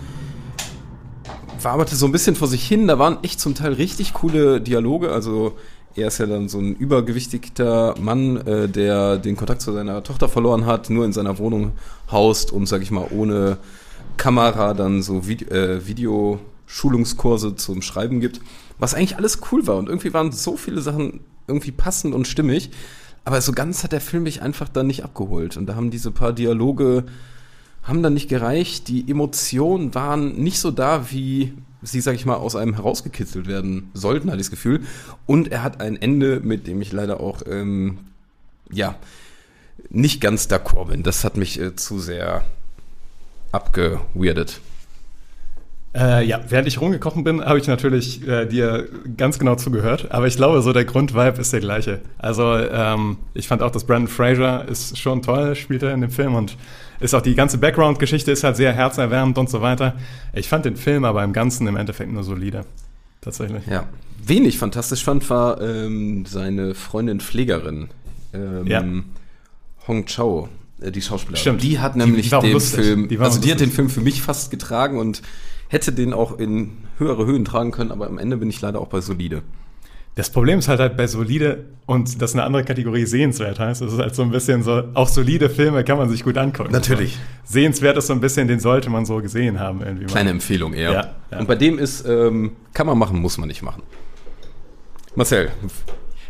waberte so ein bisschen vor sich hin. Da waren echt zum Teil richtig coole Dialoge. Also er ist ja dann so ein übergewichtigter Mann, äh, der den Kontakt zu seiner Tochter verloren hat, nur in seiner Wohnung haust und, sag ich mal, ohne Kamera dann so Vide äh, Videoschulungskurse zum Schreiben gibt. Was eigentlich alles cool war und irgendwie waren so viele Sachen irgendwie passend und stimmig. Aber so ganz hat der Film mich einfach dann nicht abgeholt. Und da haben diese paar Dialoge haben dann nicht gereicht. Die Emotionen waren nicht so da, wie sie, sag ich mal, aus einem herausgekitzelt werden sollten, hatte ich das Gefühl. Und er hat ein Ende, mit dem ich leider auch, ähm, ja, nicht ganz d'accord bin. Das hat mich äh, zu sehr abgeweirdet. Äh, ja, während ich rumgekochen bin, habe ich natürlich äh, dir ganz genau zugehört. Aber ich glaube, so der Grundvibe ist der gleiche. Also ähm, ich fand auch, dass Brandon Fraser ist schon toll, spielt er in dem Film und ist auch die ganze Background-Geschichte ist halt sehr herzerwärmend und so weiter. Ich fand den Film aber im Ganzen im Endeffekt nur solide. Tatsächlich. Ja. Wen ich fantastisch fand, war ähm, seine Freundin Pflegerin. Ähm, Ja. Hong Chao, äh, die Schauspielerin. Stimmt. Die hat Die- nämlich die auch den lustig. Film, Die also die hat den lustig. Film für mich fast getragen und hätte den auch in höhere Höhen tragen können, aber am Ende bin ich leider auch bei solide. Das Problem ist halt, halt bei solide und das eine andere Kategorie sehenswert heißt. Es ist halt so ein bisschen so, auch solide Filme kann man sich gut angucken. Natürlich. Sehenswert ist so ein bisschen, den sollte man so gesehen haben irgendwie. mal. Kleine Empfehlung eher. Ja, ja. Und bei dem ist, ähm, kann man machen, muss man nicht machen. Marcel,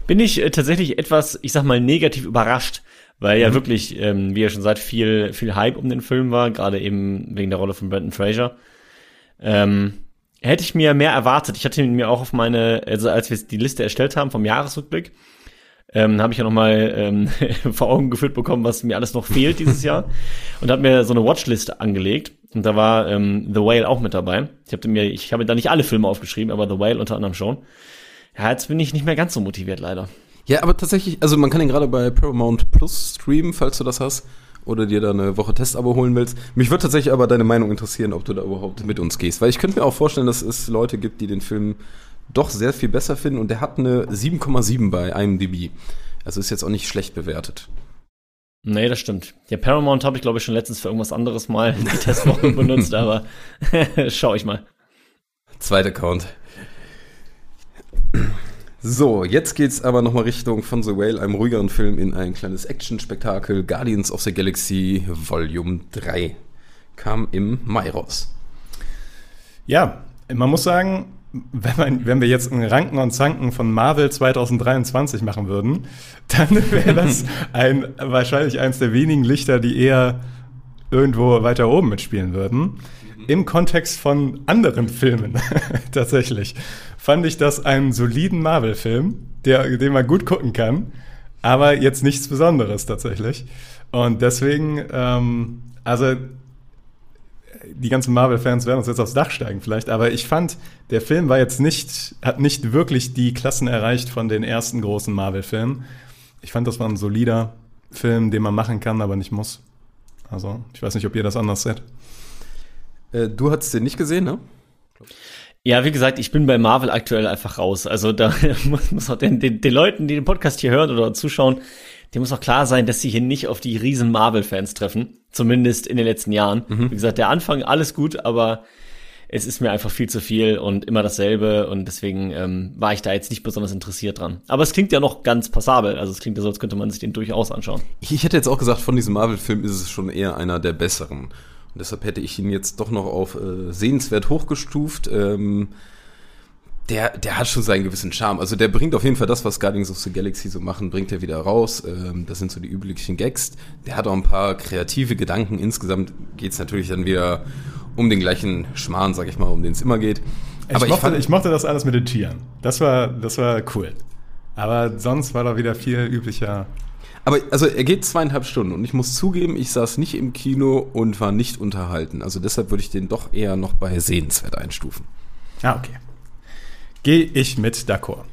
bin ich äh, tatsächlich etwas, ich sag mal, negativ überrascht, weil ja wirklich, ähm, wie ihr schon sagt, viel, viel Hype um den Film war, gerade eben wegen der Rolle von Brandon Fraser. Ähm, hätte ich mir mehr erwartet. Ich hatte ihn mir auch auf meine, also als wir die Liste erstellt haben vom Jahresrückblick, ähm, habe ich ja nochmal ähm, vor Augen geführt bekommen, was mir alles noch fehlt dieses Jahr. Und habe mir so eine Watchlist angelegt. Und da war ähm, The Whale auch mit dabei. Ich habe mir, ich habe da nicht alle Filme aufgeschrieben, aber The Whale unter anderem schon. Ja, jetzt bin ich nicht mehr ganz so motiviert, leider. Ja, aber tatsächlich, also man kann den gerade bei Paramount Plus streamen, falls du das hast. Oder dir da eine Woche Testabo holen willst. Mich würde tatsächlich aber deine Meinung interessieren, ob du da überhaupt mit uns gehst. Weil ich könnte mir auch vorstellen, dass es Leute gibt, die den Film doch sehr viel besser finden. Und der hat eine 7,7 bei IMDb. Also ist jetzt auch nicht schlecht bewertet. Nee, das stimmt. Ja, Paramount habe ich, glaube ich, schon letztens für irgendwas anderes mal die Testwoche benutzt, aber schau ich mal. Zweiter Account. So, jetzt geht's aber nochmal Richtung von The Whale, einem ruhigeren Film, in ein kleines Action-Spektakel. Guardians of the Galaxy Volume 3 kam im Mai raus. Ja, man muss sagen, wenn, man, wenn wir jetzt ein Ranken und Zanken von Marvel 2023 machen würden, dann wäre das ein, wahrscheinlich eins der wenigen Lichter, die eher irgendwo weiter oben mitspielen würden. Im Kontext von anderen Filmen tatsächlich fand ich das einen soliden Marvel-Film, den man gut gucken kann, aber jetzt nichts Besonderes tatsächlich. Und deswegen, ähm, also die ganzen Marvel-Fans werden uns jetzt aufs Dach steigen vielleicht, aber ich fand, der Film war jetzt nicht, hat nicht wirklich die Klassen erreicht von den ersten großen Marvel-Filmen. Ich fand, das war ein solider Film, den man machen kann, aber nicht muss. Also, ich weiß nicht, ob ihr das anders seht. Äh, du hattest den nicht gesehen, ne? Ja, wie gesagt, ich bin bei Marvel aktuell einfach raus. Also da muss, muss auch den, den, den Leuten, die den Podcast hier hören oder zuschauen, dem muss auch klar sein, dass sie hier nicht auf die riesen Marvel-Fans treffen. Zumindest in den letzten Jahren. Wie gesagt, der Anfang, alles gut, aber es ist mir einfach viel zu viel und immer dasselbe und deswegen ähm, war ich da jetzt nicht besonders interessiert dran. Aber es klingt ja noch ganz passabel. Also es klingt ja so, als könnte man sich den durchaus anschauen. Ich, ich hätte jetzt auch gesagt, von diesem Marvel-Film ist es schon eher einer der besseren. Und deshalb hätte ich ihn jetzt doch noch auf äh, sehenswert hochgestuft. Ähm, der, der hat schon seinen gewissen Charme. Also der bringt auf jeden Fall das, was Guardians of the Galaxy so machen, bringt er wieder raus. Ähm, das sind so die üblichen Gags. Der hat auch ein paar kreative Gedanken. Insgesamt geht es natürlich dann wieder um den gleichen Schmarrn, sag ich mal, um den es immer geht. Ich, Aber ich, mochte, fand, ich mochte das alles mit den Tieren. Das war, das war cool. Aber sonst war da wieder viel üblicher. Aber also er geht zweieinhalb Stunden und ich muss zugeben, ich saß nicht im Kino und war nicht unterhalten. Also deshalb würde ich den doch eher noch bei sehenswert einstufen. Ah, okay. Gehe ich mit d'accord.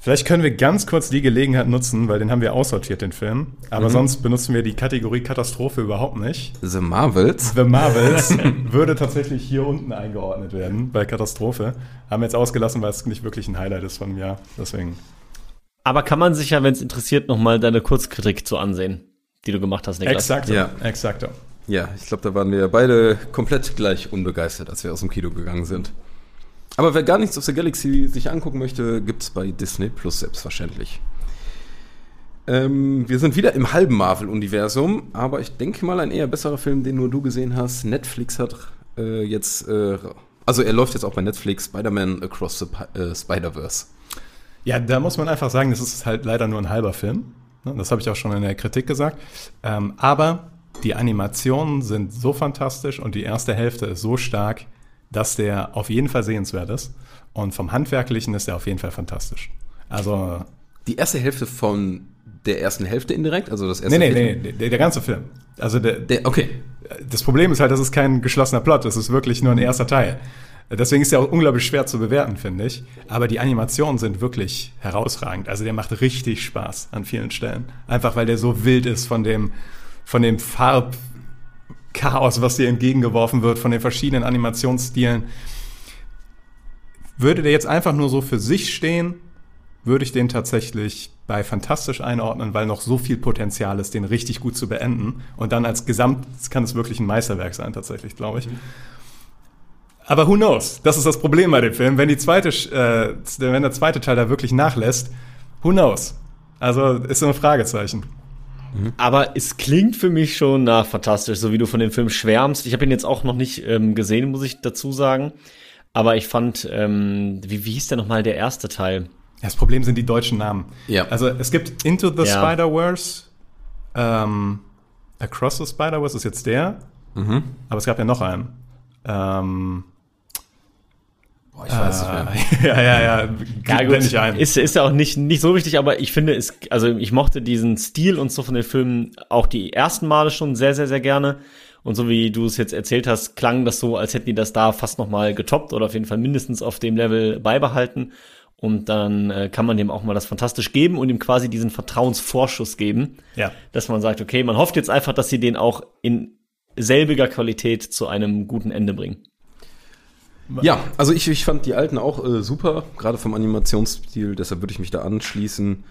Vielleicht können wir ganz kurz die Gelegenheit nutzen, weil den haben wir aussortiert, den Film. Aber sonst benutzen wir die Kategorie Katastrophe überhaupt nicht. The Marvels. The Marvels würde tatsächlich hier unten eingeordnet werden bei Katastrophe. Haben wir jetzt ausgelassen, weil es nicht wirklich ein Highlight ist von mir. Deswegen. Aber kann man sich ja, wenn es interessiert, nochmal deine Kurzkritik zu ansehen, die du gemacht hast, Niklas. Exakt. Ja. Exakt. Ja, ich glaube, da waren wir beide komplett gleich unbegeistert, als wir aus dem Kino gegangen sind. Aber wer gar nichts auf der Galaxy sich angucken möchte, gibt's bei Disney Plus selbstverständlich. Ähm, wir sind wieder im halben Marvel-Universum, aber ich denke mal ein eher besserer Film, den nur du gesehen hast. Netflix hat äh, jetzt, äh, also er läuft jetzt auch bei Netflix, Spider-Man Across the äh, Spider-Verse. Ja, da muss man einfach sagen, das ist halt leider nur ein halber Film. Ne, Das habe ich auch schon in der Kritik gesagt. Ähm, aber die Animationen sind so fantastisch und die erste Hälfte ist so stark, dass der auf jeden Fall sehenswert ist. Und vom Handwerklichen ist er auf jeden Fall fantastisch. Also, Die erste Hälfte von der ersten Hälfte indirekt? Also das erste Nee, nee, nee, der, der ganze Film. Also der, Der, okay. das Problem ist halt, das ist kein geschlossener Plot, das ist wirklich nur ein erster Teil. Deswegen ist er auch unglaublich schwer zu bewerten, finde ich. Aber die Animationen sind wirklich herausragend. Also der macht richtig Spaß an vielen Stellen. Einfach weil der so wild ist von dem, von dem Farbchaos, was dir entgegengeworfen wird, von den verschiedenen Animationsstilen. Würde der jetzt einfach nur so für sich stehen, würde ich den tatsächlich bei fantastisch einordnen, weil noch so viel Potenzial ist, den richtig gut zu beenden. Und dann als Gesamt kann es wirklich ein Meisterwerk sein, tatsächlich, glaube ich. Aber who knows? Das ist das Problem bei dem Film. Wenn, die zweite, äh, wenn der zweite Teil da wirklich nachlässt, who knows? Also ist so ein Fragezeichen. Aber es klingt für mich schon nach fantastisch, so wie du von dem Film schwärmst. Ich habe ihn jetzt auch noch nicht ähm, gesehen, muss ich dazu sagen. Aber ich fand, ähm, wie, wie hieß der nochmal der erste Teil? Das Problem sind die deutschen Namen. Ja. Also es gibt Into the Ja. Spider-Verse, ähm, Across the Spider-Verse ist jetzt der, Mhm. aber es gab ja noch einen. Ähm, Boah, ich weiß nicht mehr. ja, ja, ja, Ja blend gut, ich ein. ist, ist ja auch nicht, nicht so wichtig, aber ich finde es, also ich mochte diesen Stil und so von den Filmen auch die ersten Male schon sehr, sehr, sehr gerne. Und so wie du es jetzt erzählt hast, klang das so, als hätten die das da fast noch mal getoppt oder auf jeden Fall mindestens auf dem Level beibehalten. Und dann äh, kann man dem auch mal das fantastisch geben und ihm quasi diesen Vertrauensvorschuss geben, Ja. dass man sagt, okay, man hofft jetzt einfach, dass sie den auch in selbiger Qualität zu einem guten Ende bringen. Ja, also ich, ich fand die alten auch äh, super, gerade vom Animationsstil, deshalb würde ich mich da anschließen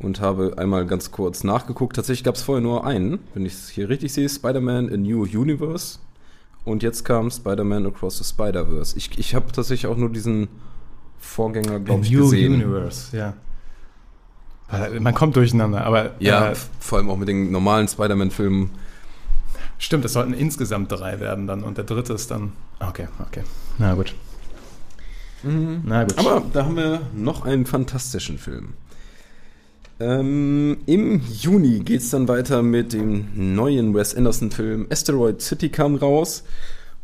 und habe einmal ganz kurz nachgeguckt. Tatsächlich gab es vorher nur einen, wenn ich es hier richtig sehe, Spider-Man A New Universe. Und jetzt kam Spider-Man Across the Spider-Verse. Ich, ich habe tatsächlich auch nur diesen Vorgänger, glaube ich, New gesehen. Universe, ja. Man kommt durcheinander, aber Ja, äh, vor allem auch mit den normalen Spider-Man-Filmen. Stimmt, es sollten insgesamt drei werden dann und der dritte ist dann. Okay, okay. Na gut. Na gut. Aber da haben wir noch einen fantastischen Film. Ähm, Im Juni geht es dann weiter mit dem neuen Wes Anderson-Film Asteroid City kam raus.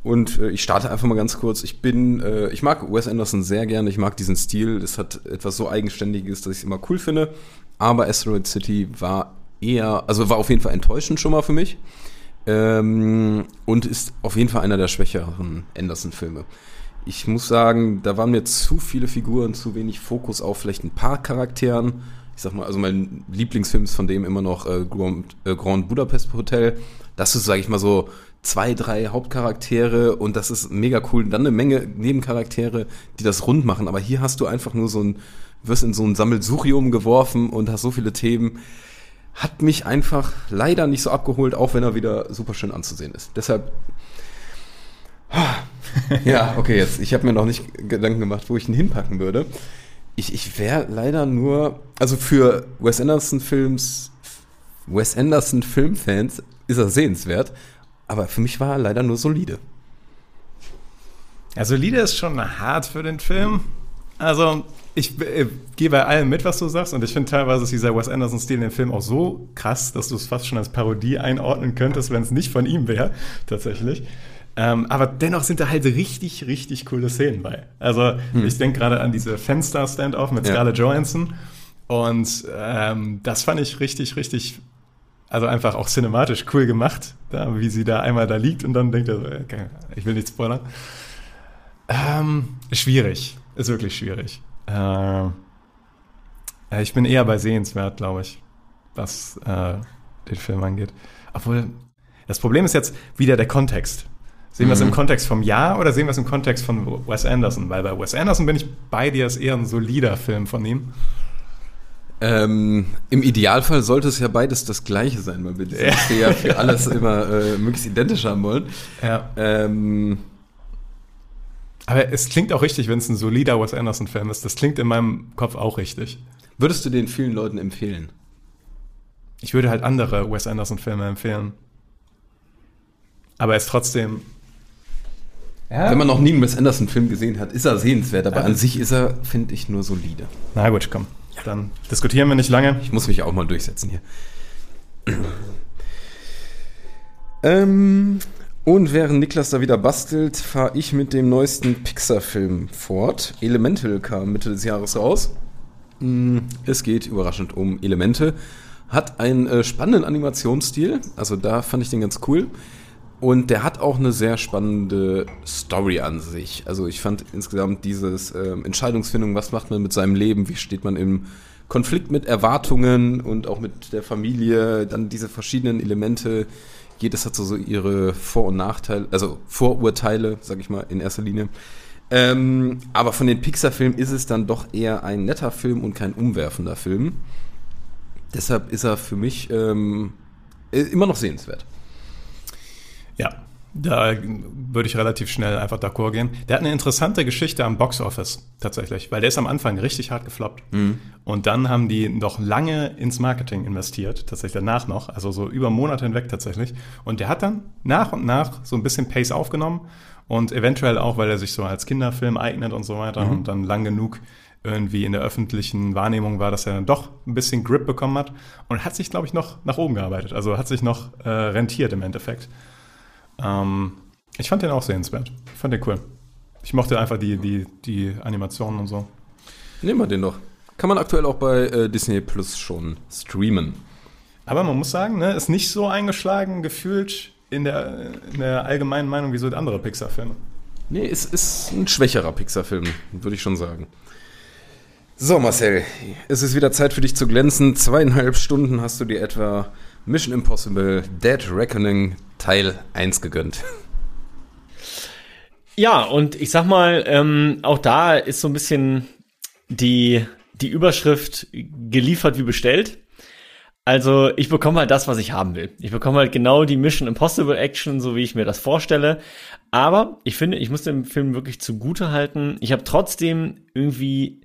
Und äh, ich starte einfach mal ganz kurz. Ich bin, äh, ich mag Wes Anderson sehr gerne. Ich mag diesen Stil. Es hat etwas so Eigenständiges, dass ich es immer cool finde. Aber Asteroid City war eher, also war auf jeden Fall enttäuschend schon mal für mich. Ähm, und ist auf jeden Fall einer der schwächeren Anderson-Filme. Ich muss sagen, da waren mir zu viele Figuren, zu wenig Fokus auf vielleicht ein paar Charakteren. Ich sag mal, also mein Lieblingsfilm ist von dem immer noch äh, Grand, äh, Grand Budapest Hotel. Das ist, sage ich mal so, zwei, drei Hauptcharaktere und das ist mega cool. Dann eine Menge Nebencharaktere, die das rund machen. Aber hier hast du einfach nur so ein, wirst in so ein Sammelsurium geworfen und hast so viele Themen. Hat mich einfach leider nicht so abgeholt, auch wenn er wieder super schön anzusehen ist. Deshalb ja, okay, jetzt. Ich habe mir noch nicht Gedanken gemacht, wo ich ihn hinpacken würde. Ich, ich wäre leider nur, also für Wes Anderson Films, Wes Anderson Filmfans ist er sehenswert, aber für mich war er leider nur solide. Also Lieder ist schon hart für den Film. Also ich äh, gehe bei allem mit, was du sagst, und ich finde teilweise ist dieser Wes Anderson-Stil in dem Film auch so krass, dass du es fast schon als Parodie einordnen könntest, wenn es nicht von ihm wäre, tatsächlich. Ähm, aber dennoch sind da halt richtig, richtig coole Szenen bei. Also ich denke gerade an diese Fenster-Standoff mit Ja. Scarlett Johansson. Und ähm, das fand ich richtig, richtig, also einfach auch cinematisch cool gemacht, da, wie sie da einmal da liegt und dann denkt er so, okay, ich will nicht spoilern. Ähm, schwierig. Ist wirklich schwierig. Äh, äh, ich bin eher bei sehenswert, glaube ich, was äh, den Film angeht. Obwohl, das Problem ist jetzt wieder der Kontext. Sehen wir es im Kontext vom Jahr oder sehen wir es im Kontext von Wes Anderson? Weil bei Wes Anderson bin ich bei dir, ist eher ein solider Film von ihm. Ähm, Im Idealfall sollte es ja beides das Gleiche sein, weil wir Ja. ja, ja für alles immer äh, möglichst identisch haben wollen. Ja. Ähm, Aber es klingt auch richtig, wenn es ein solider Wes Anderson-Film ist. Das klingt in meinem Kopf auch richtig. würdest du den vielen Leuten empfehlen? Ich würde halt andere Wes Anderson-Filme empfehlen. Aber er ist trotzdem. Ja. Wenn man noch nie einen Wes Anderson-Film gesehen hat, ist er sehenswert, aber Ja. an sich ist er, finde ich, nur solide. Na gut, komm. Dann diskutieren wir nicht lange. Ich muss mich auch mal durchsetzen hier. ähm, und während Niklas da wieder bastelt, fahre ich mit dem neuesten Pixar-Film fort. Elemental kam Mitte des Jahres raus. Mm, Es geht überraschend um Elemente. hat einen äh, spannenden Animationsstil, also da fand ich den ganz cool. Und der hat auch eine sehr spannende Story an sich. Also ich fand insgesamt dieses ähm, Entscheidungsfindung, was macht man mit seinem Leben, wie steht man im Konflikt mit Erwartungen und auch mit der Familie, dann diese verschiedenen Elemente. Jedes hat so, so ihre Vor- und Nachteile, also Vorurteile, sag ich mal, in erster Linie. Ähm, aber von den Pixar-Filmen ist es dann doch eher ein netter Film und kein umwerfender Film. Deshalb ist er für mich ähm, äh, immer noch sehenswert. Ja, da würde ich relativ schnell einfach d'accord gehen. Der hat eine interessante Geschichte am Boxoffice tatsächlich, weil der ist am Anfang richtig hart gefloppt. Mhm. Und dann haben die noch lange ins Marketing investiert, tatsächlich danach noch, also so über Monate hinweg tatsächlich. Und der hat dann nach und nach so ein bisschen Pace aufgenommen und eventuell auch, weil er sich so als Kinderfilm eignet und so weiter mhm. und dann lang genug irgendwie in der öffentlichen Wahrnehmung war, dass er dann doch ein bisschen Grip bekommen hat und hat sich, glaube ich, noch nach oben gearbeitet. Also hat sich noch äh, rentiert im Endeffekt. Ähm, ich fand den auch sehenswert. Ich fand den cool. Ich mochte einfach die, die, die Animationen und so. Nehmen wir den doch. Kann man aktuell auch bei äh, Disney Plus schon streamen. Aber man muss sagen, ne, ist nicht so eingeschlagen gefühlt in der, in der allgemeinen Meinung wie so andere Pixar-Filme. Nee, es ist ein schwächerer Pixar-Film, würde ich schon sagen. So, Marcel, es ist wieder Zeit für dich zu glänzen. Zweieinhalb Stunden hast du dir etwa Mission Impossible Dead Reckoning Teil 1 gegönnt. Ja, und ich sag mal, ähm, auch da ist so ein bisschen die, die Überschrift geliefert wie bestellt. Also ich bekomme halt das, was ich haben will. Ich bekomme halt genau die Mission Impossible Action, so wie ich mir das vorstelle. Aber ich finde, ich muss dem Film wirklich zugute halten. Ich habe trotzdem irgendwie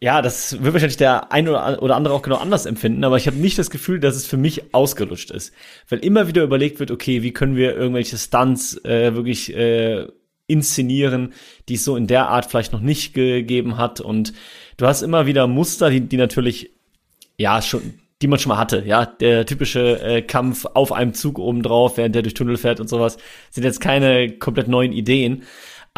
ja, das wird wahrscheinlich der ein oder andere auch genau anders empfinden, aber ich habe nicht das Gefühl, dass es für mich ausgelutscht ist. Weil immer wieder überlegt wird, okay, wie können wir irgendwelche Stunts äh, wirklich äh, inszenieren, die es so in der Art vielleicht noch nicht gegeben hat. Und du hast immer wieder Muster, die, die natürlich, ja, schon, die man schon mal hatte, ja, der typische äh, Kampf auf einem Zug oben drauf, während der durch Tunnel fährt und sowas, sind jetzt keine komplett neuen Ideen.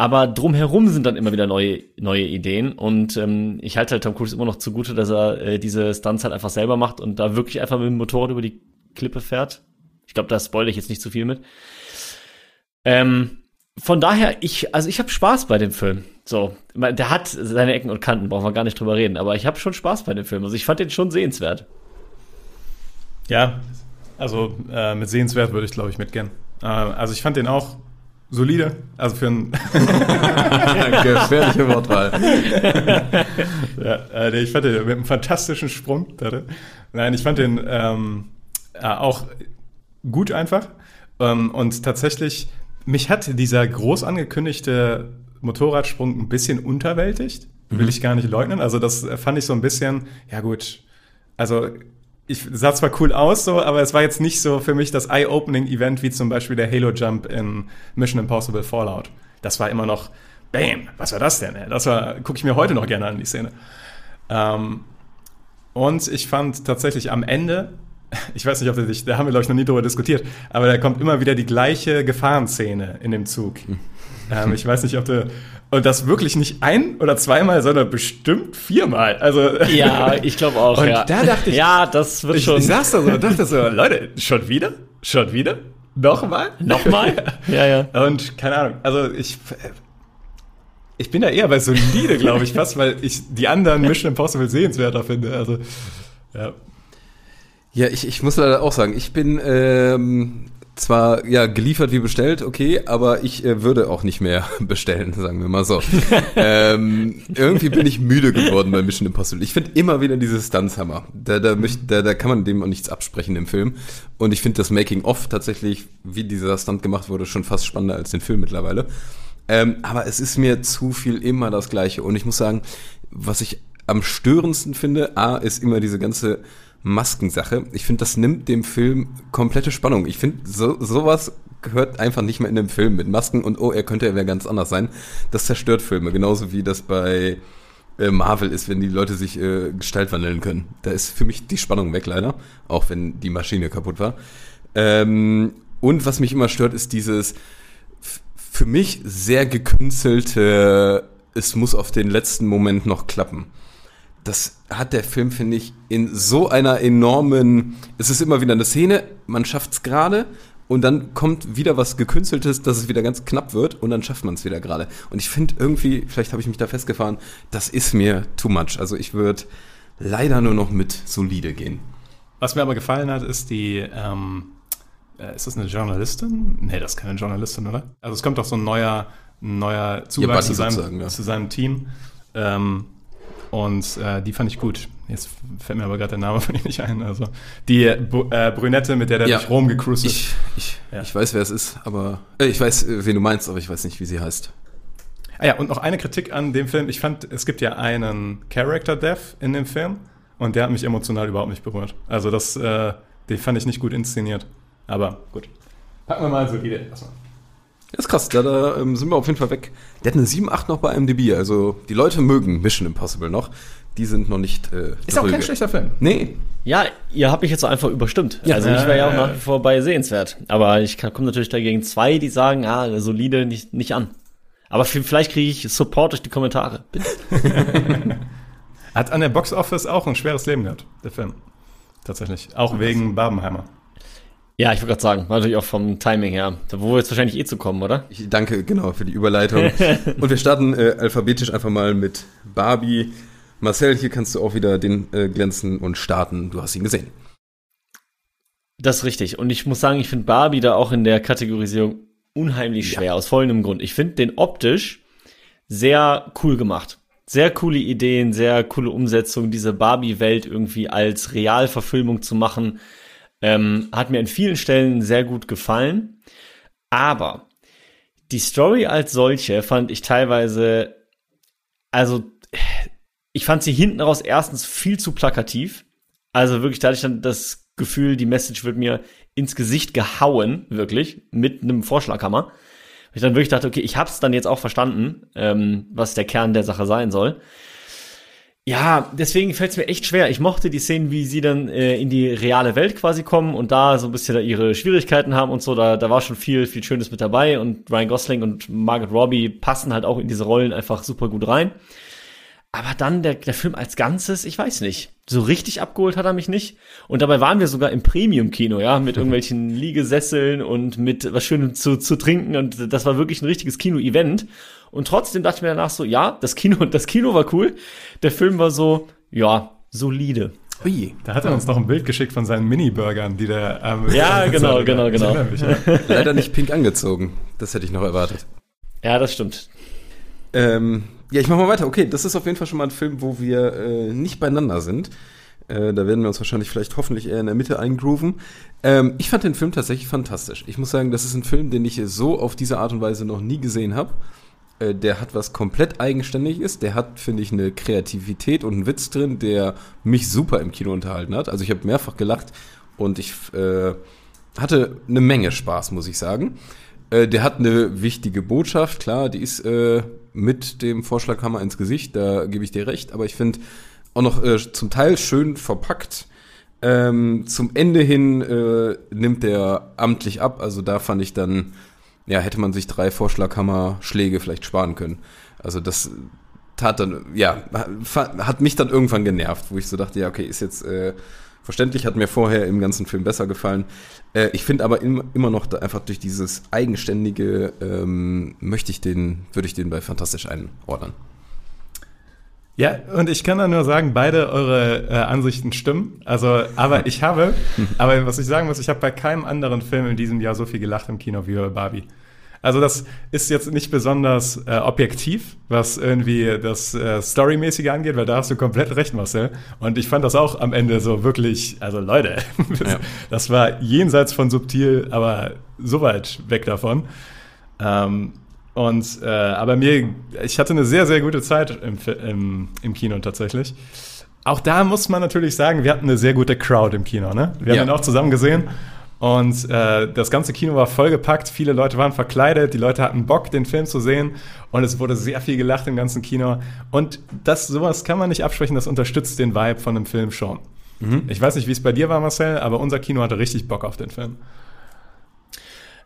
Aber drumherum sind dann immer wieder neue, neue Ideen. Und ähm, ich halte halt Tom Cruise immer noch zugute, dass er äh, diese Stunts halt einfach selber macht und da wirklich einfach mit dem Motorrad über die Klippe fährt. Ich glaube, da spoilere ich jetzt nicht zu viel mit. Ähm, von daher, ich, also ich habe Spaß bei dem Film. So, der hat seine Ecken und Kanten, brauchen wir gar nicht drüber reden, aber ich habe schon Spaß bei dem Film. Also ich fand den schon sehenswert. Ja, also äh, mit sehenswert würde ich, glaube ich, mitgehen. Äh, also ich fand den auch solide. Also für ein gefährliche Wortwahl. ja, äh, ich fand den mit einem fantastischen Sprung. Nein, ich fand den ähm, auch gut einfach. Ähm, und tatsächlich, mich hat dieser groß angekündigte Motorradsprung ein bisschen unterwältigt. Will mhm. ich gar nicht leugnen. Also das fand ich so ein bisschen, ja gut, also ich sah zwar cool aus, so, aber es war jetzt nicht so für mich das Eye-Opening-Event wie zum Beispiel der Halo-Jump in Mission Impossible Fallout. Das war immer noch, bam, was war das denn? Das war, gucke ich mir heute noch gerne an, die Szene. Ähm, und ich fand tatsächlich am Ende, ich weiß nicht, ob der sich, da haben wir, glaube ich, noch nie drüber diskutiert, aber da kommt immer wieder die gleiche Gefahrenszene in dem Zug. ähm, ich weiß nicht, ob du, und das wirklich nicht ein oder zweimal, sondern bestimmt viermal. Also ja, ich glaube auch. Und ja. da dachte ich, ja, das wird ich, schon. Ich saß da so und dachte so, Leute, schon wieder, schon wieder, nochmal, nochmal. ja, ja. Und keine Ahnung. Also ich, ich bin da eher bei solide, glaube ich, fast, weil ich die anderen Mission Impossible sehenswerter finde. Also ja. Ja, ich, ich muss leider auch sagen, ich bin ähm, zwar ja geliefert wie bestellt, okay, aber ich äh, würde auch nicht mehr bestellen, sagen wir mal so. ähm, irgendwie bin ich müde geworden bei Mission Impossible. Ich finde immer wieder diese Stunts-Hammer. Da, da, da, da kann man dem auch nichts absprechen im Film. Und ich finde das Making-of tatsächlich, wie dieser Stunt gemacht wurde, schon fast spannender als den Film mittlerweile. Ähm, aber es ist mir zu viel immer das Gleiche. Und ich muss sagen, was ich am störendsten finde, A, ist immer diese ganze Maskensache. Ich finde, das nimmt dem Film komplette Spannung. Ich finde, so, sowas gehört einfach nicht mehr in dem Film mit Masken und oh, er könnte ja wer ganz anders sein. Das zerstört Filme, genauso wie das bei äh, Marvel ist, wenn die Leute sich äh, Gestalt wandeln können. Da ist für mich die Spannung weg, leider, auch wenn die Maschine kaputt war. Ähm, und was mich immer stört, ist dieses für mich sehr gekünstelte, es muss auf den letzten Moment noch klappen das hat der Film, finde ich, in so einer enormen, es ist immer wieder eine Szene, man schafft es gerade und dann kommt wieder was Gekünsteltes, dass es wieder ganz knapp wird und dann schafft man es wieder gerade. Und ich finde irgendwie, vielleicht habe ich mich da festgefahren, das ist mir too much. Also ich würde leider nur noch mit solide gehen. Was mir aber gefallen hat, ist die, ähm, äh, ist das eine Journalistin? Nee, das ist keine Journalistin, oder? Also es kommt doch so ein neuer, ein neuer Zuwachs Buddy zu, seinem, sozusagen, ja. zu seinem Team. Ähm, und äh, die fand ich gut. Jetzt fällt mir aber gerade der Name von ihr nicht ein. Also die äh, Brünette, mit der der Ja. durch Rom gecruised ist. Ich, ich, Ja. ich weiß, wer es ist, aber äh, ich weiß, wen du meinst, aber ich weiß nicht, wie sie heißt. Ah ja, und noch eine Kritik an dem Film. Ich fand, es gibt ja einen Character Death in dem Film und der hat mich emotional überhaupt nicht berührt. Also das, äh, den fand ich nicht gut inszeniert. Aber gut. Packen wir mal solide erstmal. Ja, ist krass, da, da ähm, sind wir auf jeden Fall weg. Der hat eine 7,8 noch bei IMDb, also die Leute mögen Mission Impossible noch. Die sind noch nicht äh, Ist auch kein schlechter Film. Nee, Ja, ihr habt mich jetzt so einfach überstimmt. Ja. also ich wäre ja auch nach wie vor bei sehenswert. Aber ich komme natürlich dagegen zwei, die sagen, ah, solide nicht, nicht an. Aber vielleicht kriege ich Support durch die Kommentare. Bitte. Hat an der Box Office auch ein schweres Leben gehabt, der Film. Tatsächlich. Auch wegen Barbenheimer. Ja, ich wollte gerade sagen, war natürlich auch vom Timing her. Da wo wir jetzt wahrscheinlich eh zu kommen, oder? ich danke genau für die Überleitung. Und wir starten äh, alphabetisch einfach mal mit Barbie. Marcel, hier kannst du auch wieder den äh, glänzen und starten. Du hast ihn gesehen. Das ist richtig. Und ich muss sagen, ich finde Barbie da auch in der Kategorisierung unheimlich schwer, aus folgendem Grund. Ich finde den optisch sehr cool gemacht. Sehr coole Ideen, sehr coole Umsetzung, diese Barbie-Welt irgendwie als Realverfilmung zu machen, ähm, hat mir an vielen Stellen sehr gut gefallen. Aber die Story als solche fand ich teilweise, also ich fand sie hinten raus erstens viel zu plakativ. Also wirklich, da hatte ich dann das Gefühl, die Message wird mir ins Gesicht gehauen, wirklich, mit einem Vorschlaghammer. Ich dann wirklich dachte, okay, ich hab's dann jetzt auch verstanden, ähm, was der Kern der Sache sein soll. Ja, deswegen fällt es mir echt schwer. Ich mochte die Szenen, wie sie dann äh, in die reale Welt quasi kommen und da so ein bisschen da ihre Schwierigkeiten haben und so. Da, da war schon viel, viel Schönes mit dabei und Ryan Gosling und Margaret Robbie passen halt auch in diese Rollen einfach super gut rein. Aber dann der, der Film als Ganzes, ich weiß nicht. So richtig abgeholt hat er mich nicht. Und dabei waren wir sogar im Premium-Kino, ja, mit irgendwelchen Liegesesseln und mit was Schönem zu, zu trinken. Und das war wirklich ein richtiges Kino-Event. Und trotzdem dachte ich mir danach so, ja, das Kino, das Kino war cool. Der Film war so, ja, solide. Ui, Da hat er uns noch ein Bild geschickt von seinen Mini-Burgern, die der. Ähm, Ja, genau, genau, genau. mich, ja. leider nicht pink angezogen. Das hätte ich noch erwartet. Ja, das stimmt. Ähm, ja, ich mach mal weiter. Okay, das ist auf jeden Fall schon mal ein Film, wo wir äh, nicht beieinander sind. Äh, da werden wir uns wahrscheinlich vielleicht hoffentlich eher in der Mitte eingrooven. Ähm, ich fand den Film tatsächlich fantastisch. Ich muss sagen, das ist ein Film, den ich so auf diese Art und Weise noch nie gesehen habe. Äh, der hat was komplett eigenständig ist. Der hat, finde ich, eine Kreativität und einen Witz drin, der mich super im Kino unterhalten hat. Also ich habe mehrfach gelacht und ich äh, hatte eine Menge Spaß, muss ich sagen. Äh, der hat eine wichtige Botschaft, klar, die ist äh, mit dem Vorschlaghammer ins Gesicht, da gebe ich dir recht, aber ich finde auch noch äh, zum Teil schön verpackt. Ähm, zum Ende hin nimmt der amtlich ab, also da fand ich dann, ja, hätte man sich drei Vorschlaghammer-Schläge vielleicht sparen können. Also das tat dann, ja, hat mich dann irgendwann genervt, wo ich so dachte, ja, okay, ist jetzt äh, verständlich, hat mir vorher im ganzen Film besser gefallen. Äh, ich finde aber im, immer noch einfach durch dieses eigenständige ähm, möchte ich den, würde ich den bei fantastisch einordnen. Ja, und ich kann da nur sagen, beide eure äh, Ansichten stimmen. Also, aber ich habe, aber was ich sagen muss, ich habe bei keinem anderen Film in diesem Jahr so viel gelacht im Kino wie bei Barbie. Also das ist jetzt nicht besonders äh, objektiv, was irgendwie das äh, Storymäßige angeht, weil da hast du komplett recht, Marcel. Und ich fand das auch am Ende so wirklich, also Leute, das, Ja. das war jenseits von subtil, aber so weit weg davon. Ähm, und äh, aber mir, ich hatte eine sehr, sehr gute Zeit im, im, im Kino tatsächlich. Auch da muss man natürlich sagen, wir hatten eine sehr gute Crowd im Kino, ne? Wir Ja. haben ihn auch zusammen gesehen. Und äh, das ganze Kino war vollgepackt, viele Leute waren verkleidet, die Leute hatten Bock, den Film zu sehen und es wurde sehr viel gelacht im ganzen Kino. Und das, sowas kann man nicht absprechen, das unterstützt den Vibe von einem Film schon. Ich weiß nicht, wie es bei dir war, Marcel, aber unser Kino hatte richtig Bock auf den Film.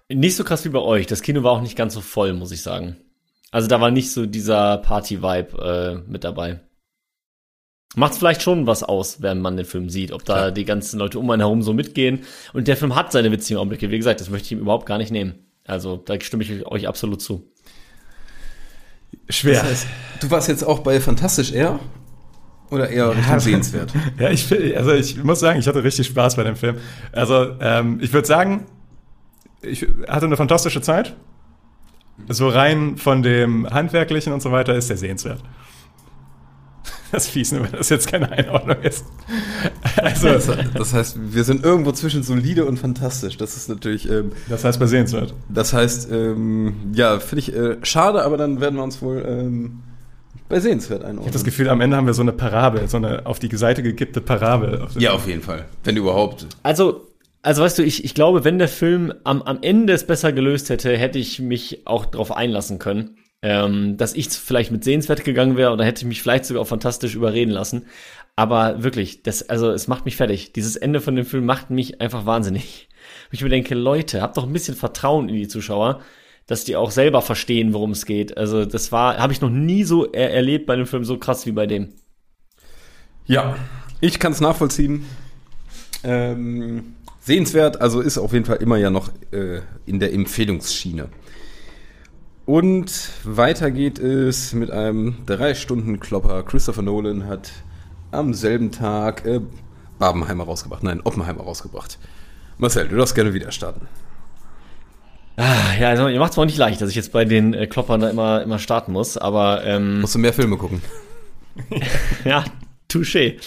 Nicht so krass wie bei euch. Das Kino war auch nicht ganz so voll, muss ich sagen. Also da war nicht so dieser Party-Vibe äh, mit dabei. macht vielleicht schon was aus, wenn man den Film sieht, ob da Klar. die ganzen Leute um einen herum so mitgehen. Und der Film hat seine witzigen Augenblicke. Wie gesagt, das möchte ich ihm überhaupt gar nicht nehmen. Also da stimme ich euch absolut zu. Schwer. Du warst jetzt auch bei Fantastisch eher? Oder eher Richtung sehenswert? Ja, ich, also ich muss sagen, ich hatte richtig Spaß bei dem Film. Also ähm, ich würde sagen, ich hatte eine fantastische Zeit. So rein von dem Handwerklichen und so weiter ist der sehenswert. Das ist fies, wenn das jetzt keine Einordnung ist. Also, Das, das heißt, wir sind irgendwo zwischen solide und fantastisch. Das ist natürlich, ähm, das heißt bei sehenswert. das heißt, ähm, ja, finde ich äh, schade, aber dann werden wir uns wohl ähm, bei sehenswert einordnen. Ich habe das Gefühl, am Ende haben wir so eine Parabel, so eine auf die Seite gekippte Parabel. Auf ja, auf jeden Fall. Wenn überhaupt. Also, also weißt du, ich, ich glaube, wenn der Film am, am Ende es besser gelöst hätte, hätte ich mich auch darauf einlassen können. Ähm, dass ich vielleicht mit sehenswert gegangen wäre oder hätte ich mich vielleicht sogar auch fantastisch überreden lassen. Aber wirklich, das, also es macht mich fertig. Dieses Ende von dem Film macht mich einfach wahnsinnig. Ich mir denke, Leute, habt doch ein bisschen Vertrauen in die Zuschauer, dass die auch selber verstehen, worum es geht. Also das war, habe ich noch nie so er erlebt bei einem Film so krass wie bei dem. Ja, ich kann es nachvollziehen. Ähm, sehenswert, also ist auf jeden Fall immer ja noch äh, in der Empfehlungsschiene. Und weiter geht es mit einem 3-Stunden-Klopper. Christopher Nolan hat am selben Tag äh, Barbenheimer rausgebracht. Nein, Oppenheimer rausgebracht. Marcel, du darfst gerne wieder starten. Ah, ja, also ihr macht es auch nicht leicht, dass ich jetzt bei den äh, Kloppern da immer, immer starten muss, aber ähm, Musst du mehr Filme gucken. ja, touché.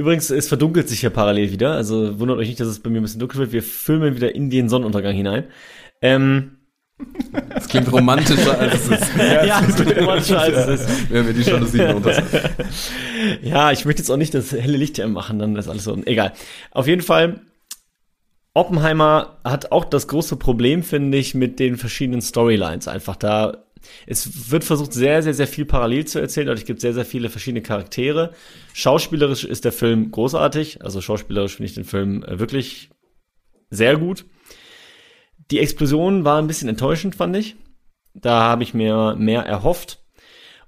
Übrigens, es verdunkelt sich hier parallel wieder, also wundert euch nicht, dass es bei mir ein bisschen dunkel wird. Wir filmen wieder in den Sonnenuntergang hinein. Ähm, Das klingt romantischer, als es ist. ja, es wird romantischer, als es ist. Wenn wir die Jalousien runter. Ja, ich möchte jetzt auch nicht das helle Licht hier machen, dann ist alles so. Egal. Auf jeden Fall, Oppenheimer hat auch das große Problem, finde ich, mit den verschiedenen Storylines. Einfach da, es wird versucht, sehr, sehr, sehr viel parallel zu erzählen. Dadurch gibt es sehr, sehr viele verschiedene Charaktere. Schauspielerisch ist der Film großartig. Also schauspielerisch finde ich den Film äh, wirklich sehr gut. Die Explosion war ein bisschen enttäuschend, fand ich. Da habe ich mir mehr erhofft.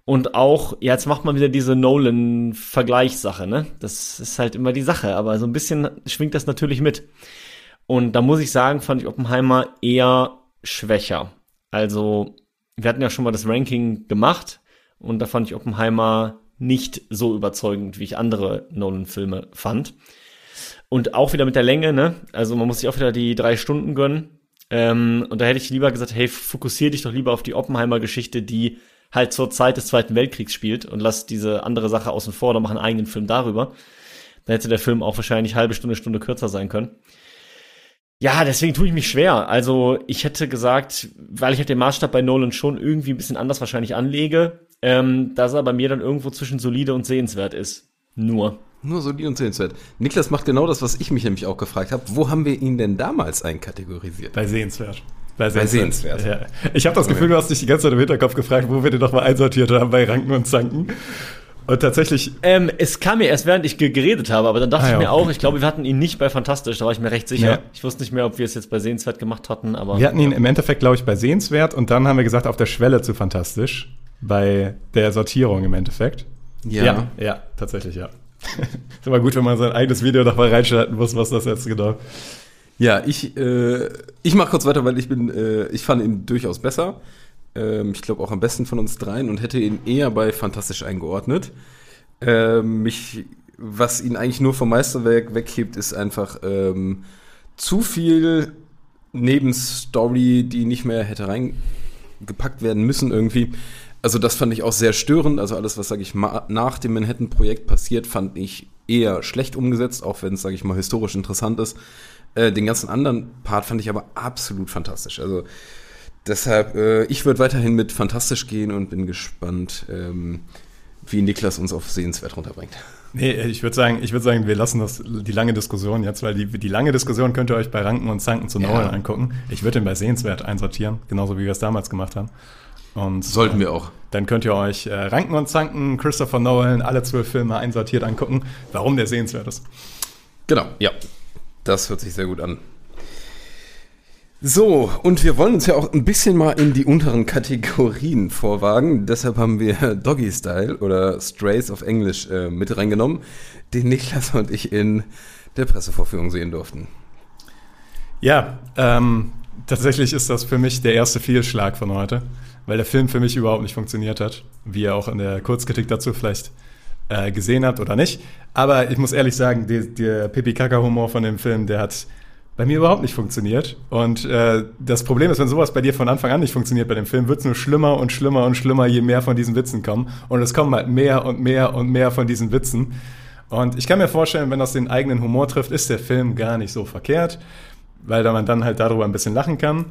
Und auch, ja, jetzt macht man wieder diese Nolan-Vergleichssache, ne? Das ist halt immer die Sache, aber so ein bisschen schwingt das natürlich mit. Und da muss ich sagen, fand ich Oppenheimer eher schwächer. Also, wir hatten ja schon mal das Ranking gemacht und da fand ich Oppenheimer nicht so überzeugend, wie ich andere Nolan-Filme fand. Und auch wieder mit der Länge, ne? Also man muss sich auch wieder die drei Stunden gönnen. Ähm, und da hätte ich lieber gesagt, hey, fokussier dich doch lieber auf die Oppenheimer-Geschichte, die halt zur Zeit des Zweiten Weltkriegs spielt und lass diese andere Sache außen vor oder mach einen eigenen Film darüber. Dann hätte der Film auch wahrscheinlich halbe Stunde, Stunde kürzer sein können. Ja, deswegen tue ich mich schwer. Also ich hätte gesagt, weil ich halt den Maßstab bei Nolan schon irgendwie ein bisschen anders wahrscheinlich anlege, ähm, dass er bei mir dann irgendwo zwischen solide und sehenswert ist. Nur. Nur solide und sehenswert. Niklas macht genau das, was ich mich nämlich auch gefragt habe. Wo haben wir ihn denn damals einkategorisiert? Bei sehenswert. Bei sehenswert. Ja. Ich habe das Gefühl, du hast dich die ganze Zeit im Hinterkopf gefragt, wo wir den noch mal einsortiert haben bei Ranken und Zanken. Und tatsächlich, Ähm, es kam mir erst, während ich ge- geredet habe, aber dann dachte Ah, ja, ich mir okay. auch, ich glaube, wir hatten ihn nicht bei Fantastisch, da war ich mir recht sicher. Ja. Ich wusste nicht mehr, ob wir es jetzt bei Sehenswert gemacht hatten, aber. wir hatten ihn im Endeffekt, glaube ich, bei sehenswert und dann haben wir gesagt, auf der Schwelle zu fantastisch. Bei der Sortierung im Endeffekt. ja, ja tatsächlich, ja. ist immer gut, wenn man sein eigenes Video noch mal reinschalten muss, was das jetzt genau. Ja, ich, äh, ich mache kurz weiter, weil ich bin, äh, ich fand ihn durchaus besser. Ähm, ich glaube auch am besten von uns dreien und hätte ihn eher bei Fantastisch eingeordnet. Ähm, mich, was ihn eigentlich nur vom Meisterwerk weghebt, ist einfach ähm, zu viel Nebenstory, die nicht mehr hätte reingepackt werden müssen irgendwie. Also das fand ich auch sehr störend. Also alles, was, sage ich nach dem Manhattan-Projekt passiert, fand ich eher schlecht umgesetzt, auch wenn es, sage ich mal, historisch interessant ist. Äh, den ganzen anderen Part fand ich aber absolut fantastisch. Also deshalb, äh, ich würde weiterhin mit fantastisch gehen und bin gespannt, ähm, wie Niklas uns auf Sehenswert runterbringt. Nee, ich würde sagen, ich würde sagen, wir lassen das die lange Diskussion jetzt, weil die, die lange Diskussion könnt ihr euch bei Ranken und Zanken zu Ja. Nolan angucken. Ich würde ihn bei Sehenswert einsortieren, genauso wie wir es damals gemacht haben. Und Sollten äh, wir auch. Dann könnt ihr euch äh, Ranken und Zanken, Christopher Nolan, alle zwölf Filme einsortiert angucken, warum der sehenswert ist. Genau, ja. Das hört sich sehr gut an. So, und wir wollen uns ja auch ein bisschen mal in die unteren Kategorien vorwagen. Deshalb haben wir Doggy Style oder Strays auf Englisch äh, mit reingenommen, den Niklas und ich in der Pressevorführung sehen durften. Ja, ähm, tatsächlich ist das für mich der erste Fehlschlag von heute, weil der Film für mich überhaupt nicht funktioniert hat, wie ihr auch in der Kurzkritik dazu vielleicht äh, gesehen habt oder nicht. Aber ich muss ehrlich sagen, die, der Pipi-Kaka-Humor von dem Film, der hat bei mir überhaupt nicht funktioniert. Und äh, das Problem ist, wenn sowas bei dir von Anfang an nicht funktioniert bei dem Film, wird es nur schlimmer und schlimmer und schlimmer, je mehr von diesen Witzen kommen. Und es kommen halt mehr und mehr und mehr von diesen Witzen. Und ich kann mir vorstellen, wenn das den eigenen Humor trifft, ist der Film gar nicht so verkehrt, weil man dann halt darüber ein bisschen lachen kann.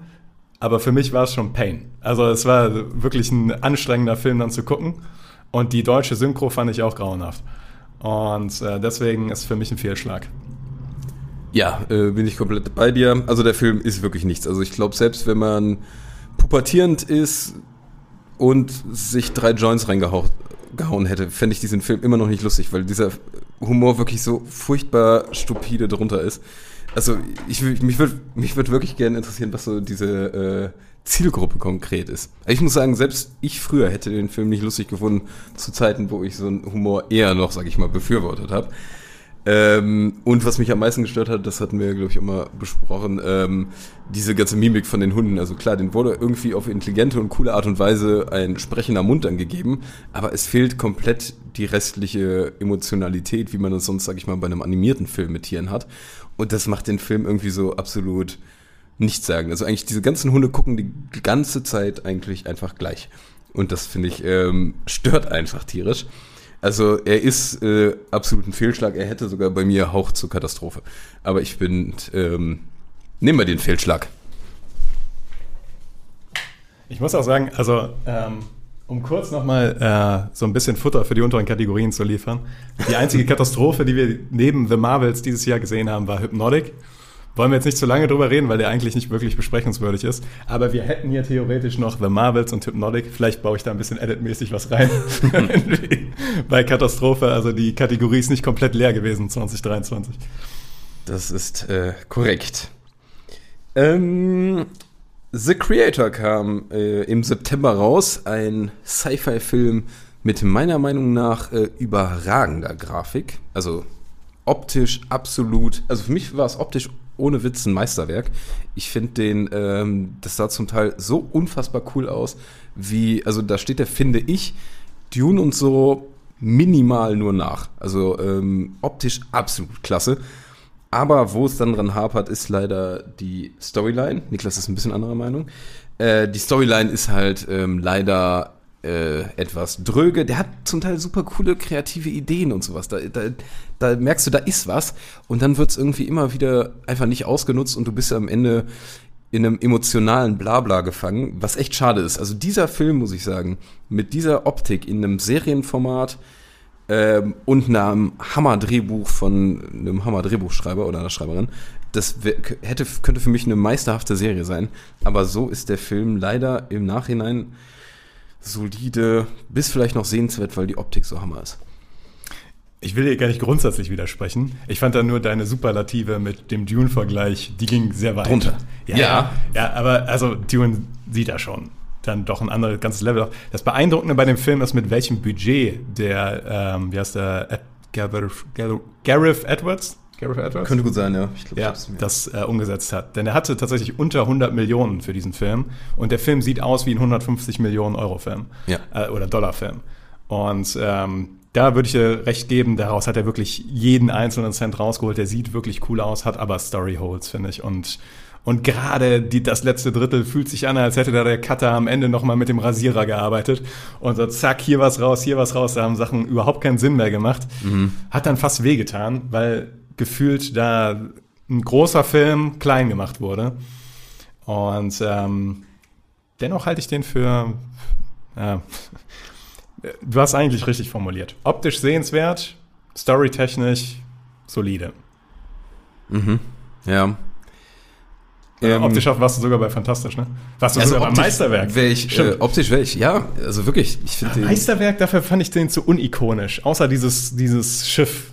Aber für mich war es schon Pain. Also es war wirklich ein anstrengender Film dann zu gucken. Und die deutsche Synchro fand ich auch grauenhaft. Und äh, deswegen ist für mich ein Fehlschlag. Ja, äh, bin ich komplett bei dir. Also der Film ist wirklich nichts. Also ich glaube, selbst wenn man pubertierend ist und sich drei Joints reingehauen hätte, fände ich diesen Film immer noch nicht lustig, weil dieser Humor wirklich so furchtbar stupide drunter ist. Also ich, mich würde mich würd wirklich gerne interessieren, was so diese äh, Zielgruppe konkret ist. Ich muss sagen, selbst ich früher hätte den Film nicht lustig gefunden, zu Zeiten, wo ich so einen Humor eher noch, sag ich mal, befürwortet habe. Ähm, und was mich am meisten gestört hat, das hatten wir, glaube ich, immer besprochen, ähm, diese ganze Mimik von den Hunden. Also klar, den wurde irgendwie auf intelligente und coole Art und Weise ein sprechender Mund angegeben, aber es fehlt komplett die restliche Emotionalität, wie man das sonst, sag ich mal, bei einem animierten Film mit Tieren hat. Und das macht den Film irgendwie so absolut nichts sagen. Also eigentlich diese ganzen Hunde gucken die ganze Zeit eigentlich einfach gleich. Und das finde ich ähm, stört einfach tierisch. Also er ist äh, absolut ein Fehlschlag. Er hätte sogar bei mir Hauch zur Katastrophe. Aber ich bin, ähm, nehmen wir den Fehlschlag. Ich muss auch sagen, also ähm, um kurz nochmal äh, so ein bisschen Futter für die unteren Kategorien zu liefern. Die einzige Katastrophe, die wir neben The Marvels dieses Jahr gesehen haben, war Hypnotic. Wollen wir jetzt nicht zu lange drüber reden, weil der eigentlich nicht wirklich besprechungswürdig ist. Aber wir hätten hier theoretisch noch The Marvels und Hypnotic. Vielleicht baue ich da ein bisschen editmäßig was rein. Bei Katastrophe. Also die Kategorie ist nicht komplett leer gewesen 2023. Das ist äh, korrekt. Ähm, The Creator kam äh, im September raus. Ein Sci-Fi-Film mit meiner Meinung nach äh, überragender Grafik. Also optisch absolut. Also für mich war es optisch ohne Witz ein Meisterwerk. Ich finde den, ähm, das sah zum Teil so unfassbar cool aus, wie, also da steht der, finde ich, Dune und so minimal nur nach. Also ähm, optisch absolut klasse. Aber wo es dann dran hapert, ist leider die Storyline. Niklas ist ein bisschen anderer Meinung. Äh, die Storyline ist halt ähm, leider äh, etwas dröge. Der hat zum Teil super coole kreative Ideen und sowas. Da, da, da merkst du, da ist was. Und dann wird es irgendwie immer wieder einfach nicht ausgenutzt und du bist am Ende in einem emotionalen Blabla gefangen, was echt schade ist. Also dieser Film, muss ich sagen, mit dieser Optik in einem Serienformat ähm, und einem Hammer-Drehbuch von einem Hammer-Drehbuchschreiber oder einer Schreiberin, das hätte, könnte für mich eine meisterhafte Serie sein. Aber so ist der Film leider im Nachhinein solide, bis vielleicht noch sehenswert, weil die Optik so Hammer ist. Ich will dir gar nicht grundsätzlich widersprechen. Ich fand da nur deine Superlative mit dem Dune-Vergleich, die ging sehr weit. Drunter. Ja, ja. Ja, aber also Dune sieht da schon dann doch ein anderes ganzes Level. Das Beeindruckende bei dem Film ist, mit welchem Budget der, ähm, wie heißt der, Gareth, Gareth Edwards? Gareth Edwards? Könnte gut sein, ja. Ich glaub, ja, das äh, umgesetzt hat. Denn er hatte tatsächlich unter 100 Millionen für diesen Film. Und der Film sieht aus wie ein 150 Millionen Euro Film. Ja. Äh, oder Dollar Film. Und ähm, da würde ich dir recht geben, daraus hat er wirklich jeden einzelnen Cent rausgeholt. Der sieht wirklich cool aus, hat aber Story Holes, finde ich. Und, und gerade die, das letzte Drittel fühlt sich an, als hätte da der Cutter am Ende nochmal mit dem Rasierer gearbeitet. Und so zack, hier was raus, hier was raus. Da haben Sachen überhaupt keinen Sinn mehr gemacht. Mhm. Hat dann fast wehgetan, weil gefühlt da ein großer Film klein gemacht wurde. Und ähm, dennoch halte ich den für... Ja, Du hast eigentlich richtig formuliert. Optisch sehenswert, storytechnisch solide. Mhm. Ja. Ähm, optisch warst du sogar bei Fantastisch, ne? Warst du also sogar beim Meisterwerk? Wär ich, äh, optisch wäre ich, ja, also wirklich. Ich ja, Meisterwerk, dafür fand ich den zu unikonisch. Außer dieses, dieses Schiff.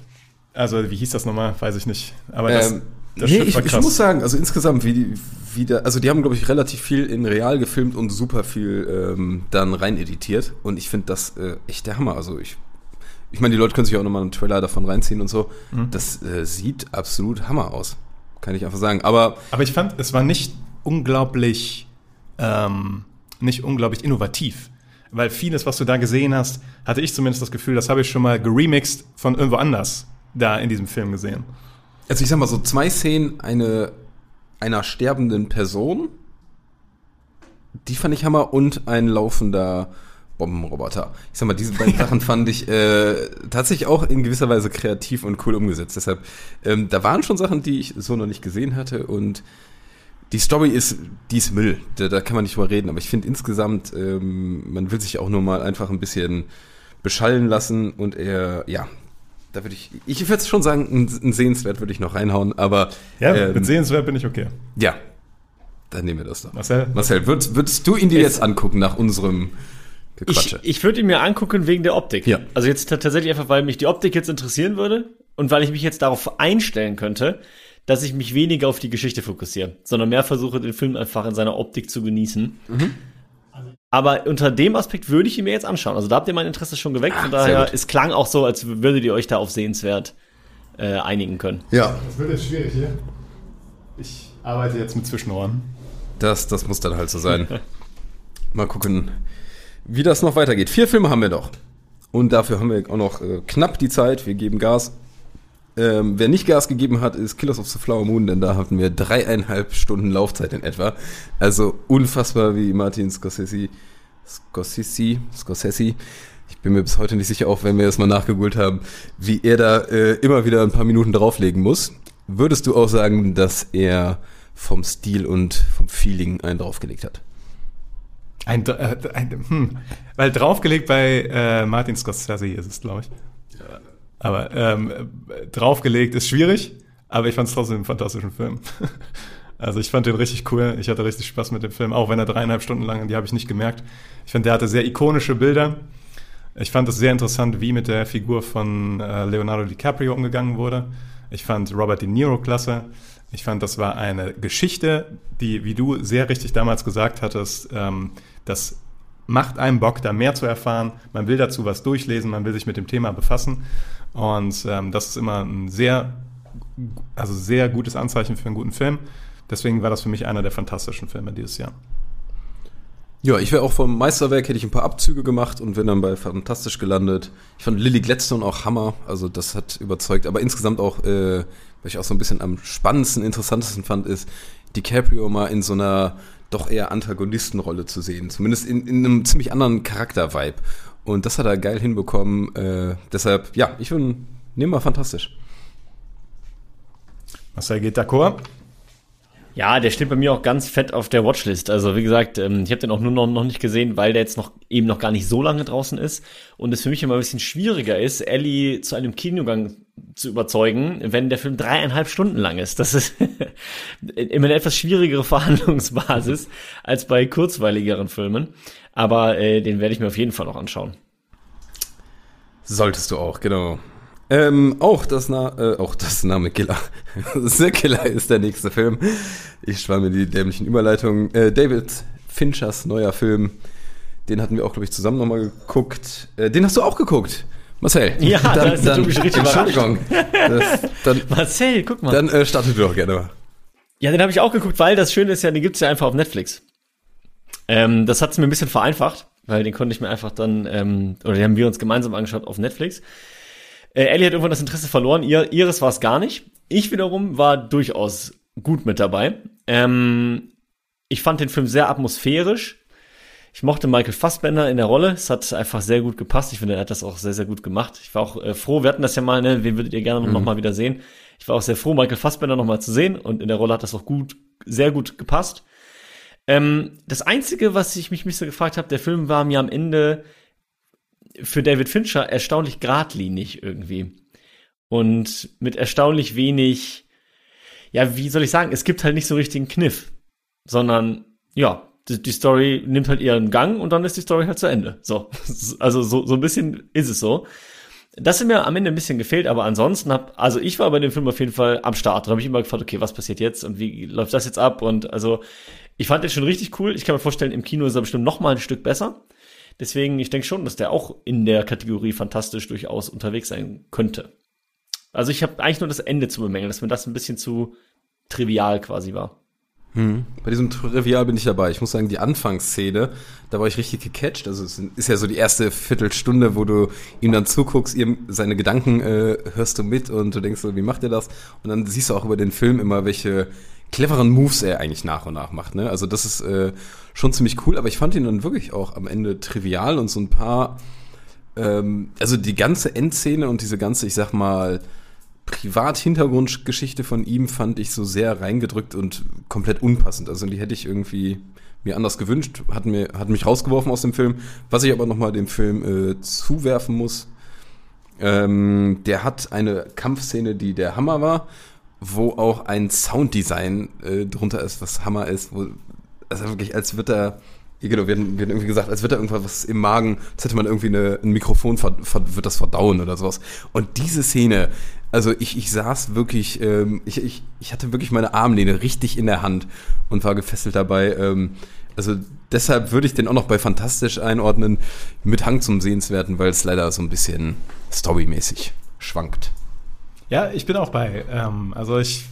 Also, wie hieß das nochmal? Weiß ich nicht. Aber das, ähm, Der Nee, ich, ich muss sagen, also insgesamt, wie, die- wie der, also die haben, glaube ich, relativ viel in real gefilmt und super viel ähm, dann rein editiert. Und ich finde das äh, echt der Hammer. Also ich, ich meine, die Leute können sich auch nochmal einen Trailer davon reinziehen und so. Mhm. Das äh, sieht absolut Hammer aus. Kann ich einfach sagen. Aber Aber ich fand, es war nicht unglaublich, ähm, nicht unglaublich innovativ. Weil vieles, was du da gesehen hast, hatte ich zumindest das Gefühl, das habe ich schon mal geremixed von irgendwo anders da in diesem Film gesehen. Also ich sag mal so zwei Szenen eine, einer sterbenden Person, die fand ich Hammer und ein laufender Bombenroboter. Ich sag mal, diese beiden Sachen fand ich äh, tatsächlich auch in gewisser Weise kreativ und cool umgesetzt. Deshalb, ähm, da waren schon Sachen, die ich so noch nicht gesehen hatte und die Story ist, die ist Müll. Da, da kann man nicht drüber reden. Aber ich finde insgesamt, ähm, man will sich auch nur mal einfach ein bisschen beschallen lassen und er, ja, da würde ich, ich würde schon sagen, ein, ein Sehenswert würde ich noch reinhauen, aber Ja, ähm, mit sehenswert bin ich okay. ja, dann nehmen wir das doch. Marcel? Marcel, würdest, würdest du ihn dir jetzt angucken nach unserem Ich, Gequatsche? ich würde ihn mir angucken wegen der Optik. Ja. Also jetzt tatsächlich einfach, weil mich die Optik jetzt interessieren würde und weil ich mich jetzt darauf einstellen könnte, dass ich mich weniger auf die Geschichte fokussiere, sondern mehr versuche, den Film einfach in seiner Optik zu genießen. Mhm. Aber unter dem Aspekt würde ich ihn mir jetzt anschauen. Also da habt ihr mein Interesse schon geweckt. Von Ah, sehr daher, es klang auch so, als würdet ihr euch da auf sehenswert äh, einigen können. ja, Das wird jetzt schwierig hier. Ich arbeite jetzt mit Zwischenohren. das, das muss dann halt so sein. Mal gucken, wie das noch weitergeht. Vier Filme haben wir doch. Und dafür haben wir auch noch äh, knapp die Zeit. Wir geben Gas. Ähm, wer nicht Gas gegeben hat, ist Killers of the Flower Moon, denn da hatten wir dreieinhalb Stunden Laufzeit in etwa. Also unfassbar, wie Martin Scorsese, Scorsese, Scorsese, ich bin mir bis heute nicht sicher, auch wenn wir das mal nachgegoogelt haben, wie er da äh, immer wieder ein paar Minuten drauflegen muss. Würdest du auch sagen, dass er vom Stil und vom Feeling einen draufgelegt hat? Ein, äh, ein, hm, weil draufgelegt bei äh, Martin Scorsese ist es, glaube ich. Aber ähm, äh, draufgelegt ist schwierig, aber ich fand es trotzdem einen fantastischen Film. also ich fand den richtig cool. Ich hatte richtig Spaß mit dem Film, auch wenn er dreieinhalb Stunden lang, die habe ich nicht gemerkt. Ich finde, der hatte sehr ikonische Bilder. Ich fand es sehr interessant, wie mit der Figur von äh, Leonardo DiCaprio umgegangen wurde. Ich fand Robert De Niro klasse. Ich fand, das war eine Geschichte, die, wie du sehr richtig damals gesagt hattest, ähm, das macht einem Bock, da mehr zu erfahren. Man will dazu was durchlesen, man will sich mit dem Thema befassen. Und ähm, das ist immer ein sehr, also sehr gutes Anzeichen für einen guten Film. Deswegen war das für mich einer der fantastischen Filme dieses Jahr. Ja, ich wäre auch vom Meisterwerk, hätte ich ein paar Abzüge gemacht und wäre dann bei Fantastisch gelandet. Ich fand Lily Gladstone auch Hammer, also das hat überzeugt. Aber insgesamt auch, äh, was ich auch so ein bisschen am spannendsten, interessantesten fand, ist, DiCaprio mal in so einer doch eher Antagonistenrolle zu sehen. Zumindest in, in einem ziemlich anderen Charakter-Vibe. Und das hat er geil hinbekommen. Äh, deshalb, ja, ich würde nehmen wir fantastisch. Marcel geht d'accord. Ja, der steht bei mir auch ganz fett auf der Watchlist. Also wie gesagt, ähm, ich habe den auch nur noch, noch nicht gesehen, weil der jetzt noch eben noch gar nicht so lange draußen ist und es für mich immer ein bisschen schwieriger ist, Ellie zu einem Kinogang zu überzeugen, wenn der Film dreieinhalb Stunden lang ist. Das ist immer eine etwas schwierigere Verhandlungsbasis als bei kurzweiligeren Filmen. Aber äh, den werde ich mir auf jeden Fall noch anschauen. Solltest du auch, genau. Ähm, auch das, Na äh, auch das Name Killer. The Killer ist der nächste Film. Ich spare mir die dämlichen Überleitungen. Äh, David Finchers neuer Film. Den hatten wir auch, glaube ich, zusammen nochmal geguckt. Äh, den hast du auch geguckt, Marcel. Ja, da ist Tobi schon richtig Entschuldigung. Das, dann Marcel, guck mal. dann äh, startet du doch gerne mal. Ja, den habe ich auch geguckt, weil das Schöne ist ja, den gibt's ja einfach auf Netflix. Ähm, das hat's mir ein bisschen vereinfacht, weil den konnte ich mir einfach dann, ähm, oder den haben wir uns gemeinsam angeschaut auf Netflix. Äh, Ellie hat irgendwann das Interesse verloren, ihr, ihres war es gar nicht. Ich wiederum war durchaus gut mit dabei. Ähm, ich fand den Film sehr atmosphärisch. Ich mochte Michael Fassbender in der Rolle. Es hat einfach sehr gut gepasst. Ich finde, er hat das auch sehr, sehr gut gemacht. Ich war auch äh, froh, wir hatten das ja mal, ne, wen würdet ihr gerne noch mal wieder sehen? Ich war auch sehr froh, Michael Fassbender noch mal zu sehen und in der Rolle hat das auch gut, sehr gut gepasst. Ähm, das Einzige, was ich mich, mich so gefragt habe, der Film war mir am Ende für David Fincher erstaunlich geradlinig irgendwie. Und mit erstaunlich wenig, ja, wie soll ich sagen, es gibt halt nicht so richtigen Kniff, sondern ja, die, die Story nimmt halt ihren Gang und dann ist die Story halt zu Ende. So, also so, so ein bisschen ist es so. das sind mir am Ende ein bisschen gefehlt, aber ansonsten hab, also ich war bei dem Film auf jeden Fall am Start. Da habe ich immer gefragt, okay, was passiert jetzt und wie läuft das jetzt ab? Und also ich fand den schon richtig cool. Ich kann mir vorstellen, im Kino ist er bestimmt noch mal ein Stück besser. Deswegen, ich denke schon, dass der auch in der Kategorie fantastisch durchaus unterwegs sein könnte. Also ich habe eigentlich nur das Ende zu bemängeln, dass mir das ein bisschen zu trivial quasi war. Hm. Bei diesem Trivial bin ich dabei. Ich muss sagen, die Anfangsszene, da war ich richtig gecatcht. Also es ist ja so die erste Viertelstunde, wo du ihm dann zuguckst, ihm seine Gedanken äh, hörst du mit und du denkst so, wie macht er das? Und dann siehst du auch über den Film immer, welche cleveren Moves er eigentlich nach und nach macht. Ne? Also das ist äh, schon ziemlich cool, aber ich fand ihn dann wirklich auch am Ende trivial und so ein paar, ähm, also die ganze Endszene und diese ganze, ich sag mal, Privat-Hintergrundgeschichte von ihm fand ich so sehr reingedrückt und komplett unpassend. Also die hätte ich irgendwie mir anders gewünscht, hat, mir, hat mich rausgeworfen aus dem Film. Was ich aber nochmal dem Film äh, zuwerfen muss, ähm, der hat eine Kampfszene, die der Hammer war, wo auch ein Sounddesign äh, drunter ist, was Hammer ist, wo also wirklich, als wird er Genau, wir hatten, irgendwie gesagt, als wird da irgendwas im Magen, als hätte man irgendwie eine, ein Mikrofon, ver, ver, wird das verdauen oder sowas. Und diese Szene, also ich, ich saß wirklich, ähm, ich, ich, ich hatte wirklich meine Armlehne richtig in der Hand und war gefesselt dabei. Ähm, also deshalb würde ich den auch noch bei Fantastisch einordnen, mit Hang zum Sehenswerten, weil es leider so ein bisschen storymäßig schwankt. Ja, ich bin auch bei. Ähm, also ich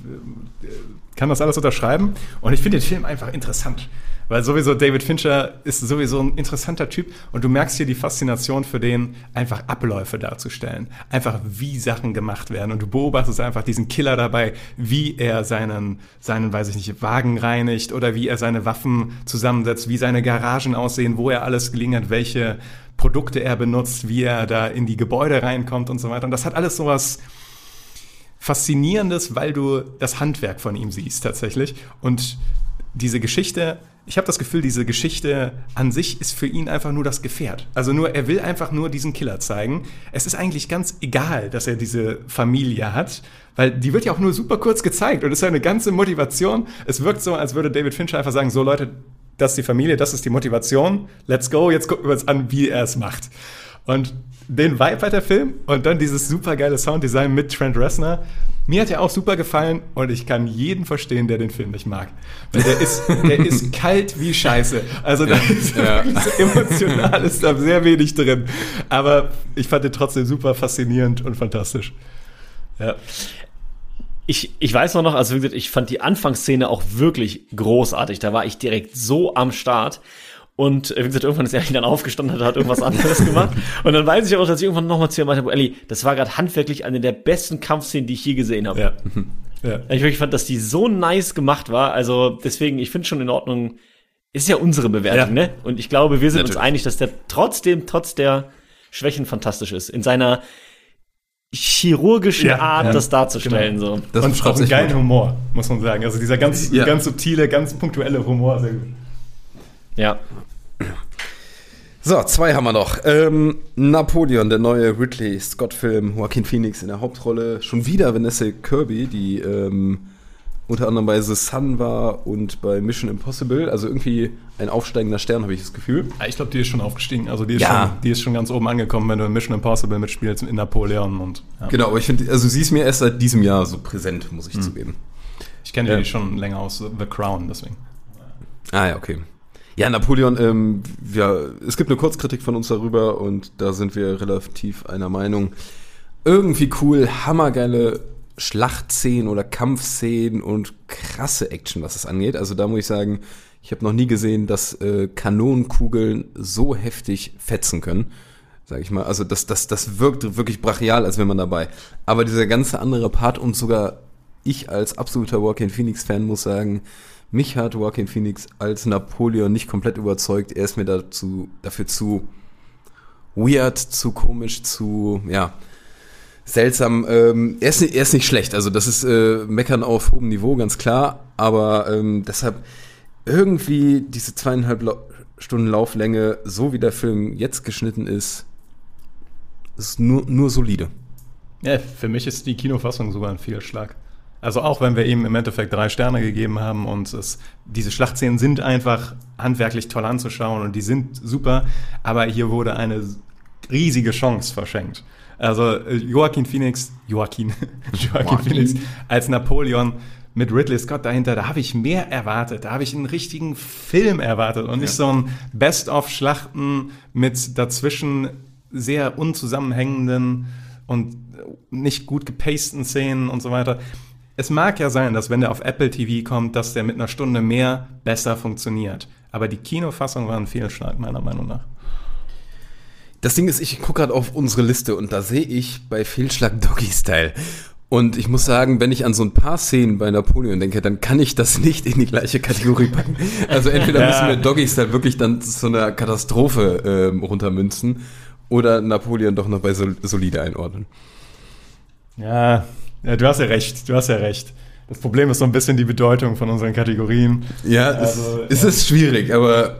kann das alles unterschreiben und ich finde den Film einfach interessant. Weil sowieso David Fincher ist sowieso ein interessanter Typ und du merkst hier die Faszination für den, einfach Abläufe darzustellen. Einfach wie Sachen gemacht werden. Und du beobachtest einfach diesen Killer dabei, wie er seinen, seinen, weiß ich nicht, Wagen reinigt oder wie er seine Waffen zusammensetzt, wie seine Garagen aussehen, wo er alles gelingen hat, welche Produkte er benutzt, wie er da in die Gebäude reinkommt und so weiter. Und das hat alles sowas, Faszinierendes, weil du das Handwerk von ihm siehst tatsächlich. Und diese Geschichte, ich habe das Gefühl, diese Geschichte an sich ist für ihn einfach nur das Gefährt. Also nur, er will einfach nur diesen Killer zeigen. Es ist eigentlich ganz egal, dass er diese Familie hat, weil die wird ja auch nur super kurz gezeigt und ist eine ganze Motivation. Es wirkt so, als würde David Fincher einfach sagen, so Leute, das ist die Familie, das ist die Motivation, let's go, jetzt gucken wir uns an, wie er es macht. Und den Vibe hat der Film und dann dieses super geile Sounddesign mit Trent Reznor. Mir hat er auch super gefallen und ich kann jeden verstehen, der den Film nicht mag. Weil der ist, der ist kalt wie Scheiße. Also da ist ja. so emotional ist da sehr wenig drin. Aber ich fand den trotzdem super faszinierend und fantastisch. Ja. Ich, ich weiß noch, also wie gesagt, ich fand die Anfangsszene auch wirklich großartig. Da war ich direkt so am Start. Und äh, wie gesagt, irgendwann ist er dann aufgestanden, hat, hat irgendwas anderes gemacht. Und dann weiß ich auch, dass ich irgendwann nochmal zu ihm meinte, Elli, das war gerade handwerklich eine der besten Kampfszenen, die ich je gesehen habe. Ja. ja. Ich wirklich fand, dass die so nice gemacht war. Also deswegen, ich finde schon in Ordnung, ist ja unsere Bewertung, ja. ne? Und ich glaube, wir sind Natürlich. uns einig, dass der trotzdem, trotz der Schwächen fantastisch ist. In seiner chirurgischen ja, Art, ja, das darzustellen. Genau. So. Das und auch einen geilen Humor, muss man sagen. Also dieser ganz, ja. ganz subtile, ganz punktuelle Humor, sehr gut. Ja. So, zwei haben wir noch. Ähm, Napoleon, der neue Ridley Scott-Film, Joaquin Phoenix in der Hauptrolle. Schon wieder Vanessa Kirby, die ähm, unter anderem bei The Sun war und bei Mission Impossible. Also irgendwie ein aufsteigender Stern, habe ich das Gefühl. Ich glaube, die ist schon aufgestiegen. Also die ist, ja. schon, die ist schon ganz oben angekommen, wenn du in Mission Impossible mitspielst in Napoleon. Und, ja. Genau, aber ich finde, also sie ist mir erst seit diesem Jahr so präsent, muss ich hm. zugeben. Ich kenne ja. die schon länger aus The Crown, deswegen. Ah ja, okay. Ja, Napoleon, ähm, ja, es gibt eine Kurzkritik von uns darüber und da sind wir relativ einer Meinung. Irgendwie cool, hammergeile Schlachtszenen oder Kampfszenen und krasse Action, was das angeht. Also da muss ich sagen, ich habe noch nie gesehen, dass äh, Kanonenkugeln so heftig fetzen können. Sag ich mal. Also das, das, das wirkt wirklich brachial, als wäre man dabei. Aber dieser ganze andere Part und sogar ich als absoluter Walking Phoenix Fan muss sagen, mich hat Joaquin Phoenix als Napoleon nicht komplett überzeugt. Er ist mir dazu, dafür zu weird, zu komisch, zu, ja, seltsam. Ähm, er, ist, er ist nicht schlecht, also das ist äh, Meckern auf hohem Niveau, ganz klar. Aber ähm, deshalb irgendwie diese zweieinhalb La Stunden Lauflänge, so wie der Film jetzt geschnitten ist, ist nur, nur solide. Ja, für mich ist die Kinofassung sogar ein Fehlschlag. Also auch wenn wir ihm im Endeffekt drei Sterne gegeben haben und es, diese Schlachtszenen sind einfach handwerklich toll anzuschauen und die sind super, aber hier wurde eine riesige Chance verschenkt. Also äh, Joaquin Phoenix, Joaquin, Joaquin Phoenix als Napoleon mit Ridley Scott dahinter, da habe ich mehr erwartet. Da habe ich einen richtigen Film erwartet und nicht so ein Best-of-Schlachten mit dazwischen sehr unzusammenhängenden und nicht gut gepasten Szenen und so weiter. Es mag ja sein, dass wenn der auf Apple TV kommt, dass der mit einer Stunde mehr besser funktioniert. Aber die Kinofassung war ein Fehlschlag, meiner Meinung nach. Das Ding ist, ich gucke gerade auf unsere Liste und da sehe ich bei Fehlschlag Doggy Style. Und ich muss sagen, wenn ich an so ein paar Szenen bei Napoleon denke, dann kann ich das nicht in die gleiche Kategorie packen. Also entweder Ja. müssen wir Doggy Style wirklich dann zu einer Katastrophe ähm, runtermünzen oder Napoleon doch noch bei sol solide einordnen. Ja, ja, du hast ja recht, du hast ja recht. Das Problem ist so ein bisschen die Bedeutung von unseren Kategorien. Ja, Also, es, es ist schwierig, aber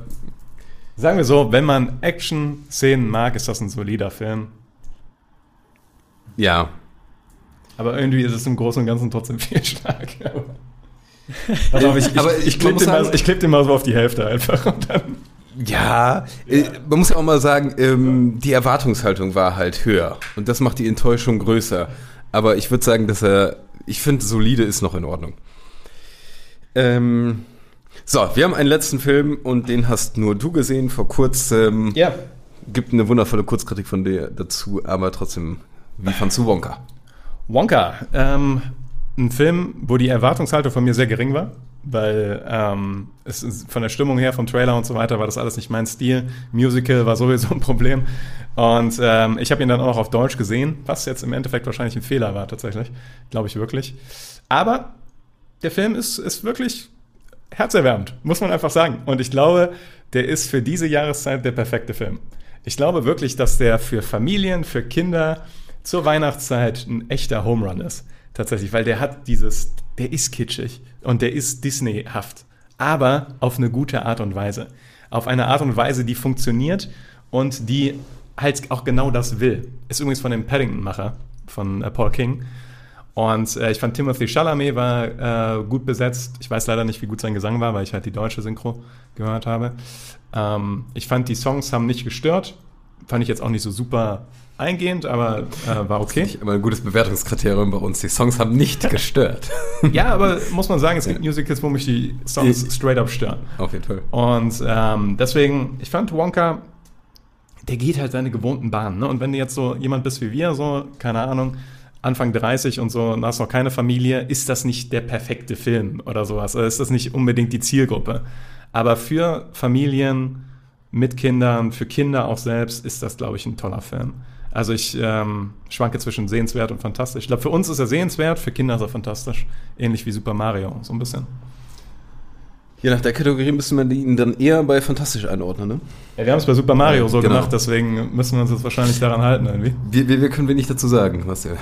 Sagen wir so, wenn man Action-Szenen mag, ist das ein solider Film. ja. Aber irgendwie ist es im Großen und Ganzen trotzdem Fehlschlag. Also ich, ich, Aber ich, ich klebe den, mal- ich kleb den mal so auf die Hälfte einfach. Und dann, Ja, äh, man muss ja auch mal sagen, ähm, die Erwartungshaltung war halt höher und das macht die Enttäuschung größer. Aber ich würde sagen, dass er, ich finde, solide ist noch in Ordnung. Ähm, so, wir haben einen letzten Film und den hast nur du gesehen vor kurzem. ja. Gibt eine wundervolle Kurzkritik von dir dazu, aber trotzdem, wie fandst du Wonka? Wonka. Ähm, ein Film, wo die Erwartungshaltung von mir sehr gering war, weil ähm, es ist von der Stimmung her, vom Trailer und so weiter, war das alles nicht mein Stil. Musical war sowieso ein Problem. Und ähm, ich habe ihn dann auch noch auf Deutsch gesehen, was jetzt im Endeffekt wahrscheinlich ein Fehler war tatsächlich. Glaube ich wirklich. Aber der Film ist, ist wirklich herzerwärmend, muss man einfach sagen. Und ich glaube, der ist für diese Jahreszeit der perfekte Film. Ich glaube wirklich, dass der für Familien, für Kinder zur Weihnachtszeit ein echter Home Run ist. Tatsächlich, weil der hat dieses, der ist kitschig und der ist Disney-haft. Aber auf eine gute Art und Weise. Auf eine Art und Weise, die funktioniert und die halt auch genau das will. Ist übrigens von dem Paddington-Macher, von äh, Paul King. Und äh, ich fand Timothy Chalamet war äh, gut besetzt. Ich weiß leider nicht, wie gut sein Gesang war, weil ich halt die deutsche Synchro gehört habe. Ähm, ich fand, die Songs haben nicht gestört. Fand ich jetzt auch nicht so super eingehend, aber äh, war okay. Nicht immer ein gutes Bewertungskriterium bei uns. Die Songs haben nicht gestört. Ja, aber muss man sagen, es gibt Musicals, wo mich die Songs Ich- straight up stören. Auf jeden Fall. Und ähm, deswegen, ich fand Wonka, der geht halt seine gewohnten Bahnen. Ne? Und wenn du jetzt so jemand bist wie wir, so, keine Ahnung, Anfang 30 und so, und hast noch keine Familie, ist das nicht der perfekte Film oder sowas. Oder ist das nicht unbedingt die Zielgruppe. Aber für Familien mit Kindern, für Kinder auch selbst, ist das, glaube ich, ein toller Film. Also ich ähm, schwanke zwischen sehenswert und fantastisch. Ich glaube, für uns ist er sehenswert, für Kinder ist er fantastisch. Ähnlich wie Super Mario, so ein bisschen. Je nach der Kategorie müssen wir ihn dann eher bei fantastisch einordnen, ne? Ja, wir haben es bei Super Mario so Genau. gemacht, deswegen müssen wir uns jetzt wahrscheinlich daran halten irgendwie. Wir, wir, wir können wenig dazu sagen, was ja.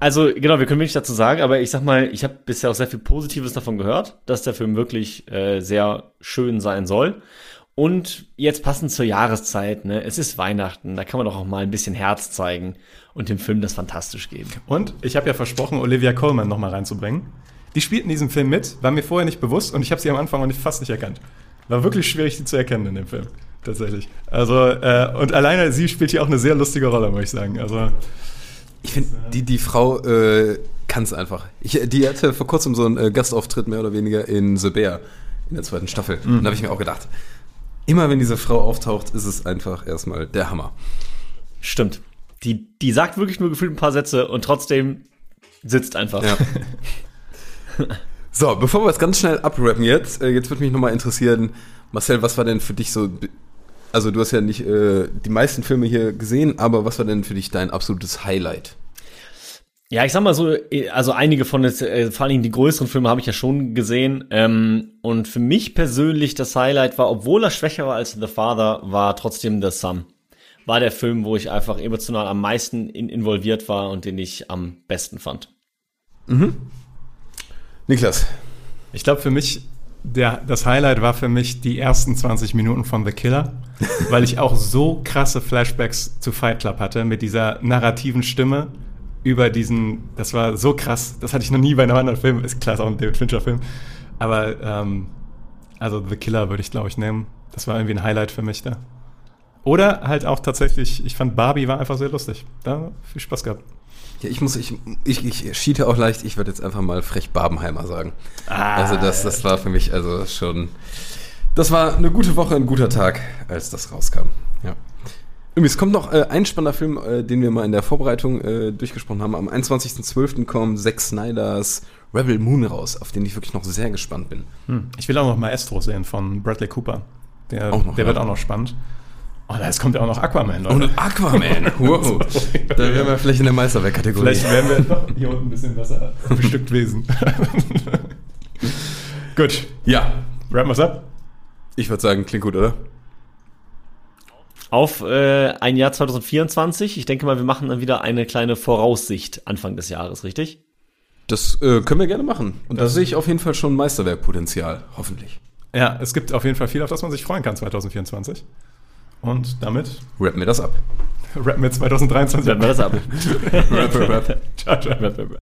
Also genau, wir können wenig dazu sagen, aber ich sag mal, ich habe bisher auch sehr viel Positives davon gehört, dass der Film wirklich äh, sehr schön sein soll. Und jetzt passend zur Jahreszeit, ne? Es ist Weihnachten, da kann man doch auch mal ein bisschen Herz zeigen und dem Film das fantastisch geben. Und ich habe ja versprochen, Olivia Colman nochmal reinzubringen. Die spielt in diesem Film mit, war mir vorher nicht bewusst und ich habe sie am Anfang auch nicht, fast nicht erkannt. War wirklich schwierig, sie zu erkennen in dem Film. Tatsächlich. Also, äh, und alleine sie spielt hier auch eine sehr lustige Rolle, muss ich sagen. Also, Ich finde, die, die Frau äh, kann es einfach. Ich, die hatte vor kurzem so einen äh, Gastauftritt mehr oder weniger in The Bear in der zweiten Staffel. Und da habe ich mir auch gedacht, immer wenn diese Frau auftaucht, ist es einfach erstmal der Hammer. Stimmt. Die, die sagt wirklich nur gefühlt ein paar Sätze und trotzdem sitzt einfach. Ja. so, bevor wir es ganz schnell abrappen jetzt, äh, jetzt würde mich nochmal interessieren, Marcel, was war denn für dich so, also du hast ja nicht äh, die meisten Filme hier gesehen, aber was war denn für dich dein absolutes Highlight? Ja, ich sag mal so, also einige von den, äh, vor allen Dingen die größeren Filme habe ich ja schon gesehen. Ähm, und für mich persönlich das Highlight war, obwohl er schwächer war als The Father, war trotzdem The Sum. War der Film, wo ich einfach emotional am meisten in, involviert war und den ich am besten fand. Niklas. ich glaube für mich, der, das Highlight war für mich die ersten 20 Minuten von The Killer, weil ich auch so krasse Flashbacks zu Fight Club hatte mit dieser narrativen Stimme über diesen, das war so krass, das hatte ich noch nie bei einem anderen Film, ist klar, ist auch ein David Fincher Film, aber ähm, also The Killer würde ich glaube ich nehmen, das war irgendwie ein Highlight für mich da. Oder halt auch tatsächlich, ich fand Barbie war einfach sehr lustig. Da viel Spaß gehabt. Ja, ich muss, ich, ich, ich schiete auch leicht, ich würde jetzt einfach mal frech Barbenheimer sagen. Ah, also das, das war für mich also schon, das war eine gute Woche, ein guter Tag, als das rauskam. Übrigens kommt noch äh, ein spannender Film, äh, den wir mal in der Vorbereitung äh, durchgesprochen haben. Am 21.12. kommt Zack Snyders Rebel Moon raus, auf den ich wirklich noch sehr gespannt bin. Hm. Ich will auch noch Maestro sehen von Bradley Cooper. Der, noch, der ja. wird auch noch spannend. Oh, da ist- kommt ja auch noch Aquaman, Und Leute. Aquaman, wow. da wären wir vielleicht in der Meisterwerk-Kategorie. Vielleicht werden wir doch hier unten ein bisschen besser bestückt Wesen. Gut, Ja, wrappen wir's ab. ich würde sagen, klingt gut, oder? Auf äh, ein Jahr 2024. Ich denke mal, wir machen dann wieder eine kleine Voraussicht Anfang des Jahres, richtig? Das äh, können wir gerne machen. Und da sehe ich auf jeden Fall schon Meisterwerkpotenzial, hoffentlich. Ja, es gibt auf jeden Fall viel, auf das man sich freuen kann 2024. Und damit Rappen wir das ab. rappen wir 2023 Werden wir das ab. Rap, rap, rap. Ciao, ciao. Rap, rap, rap.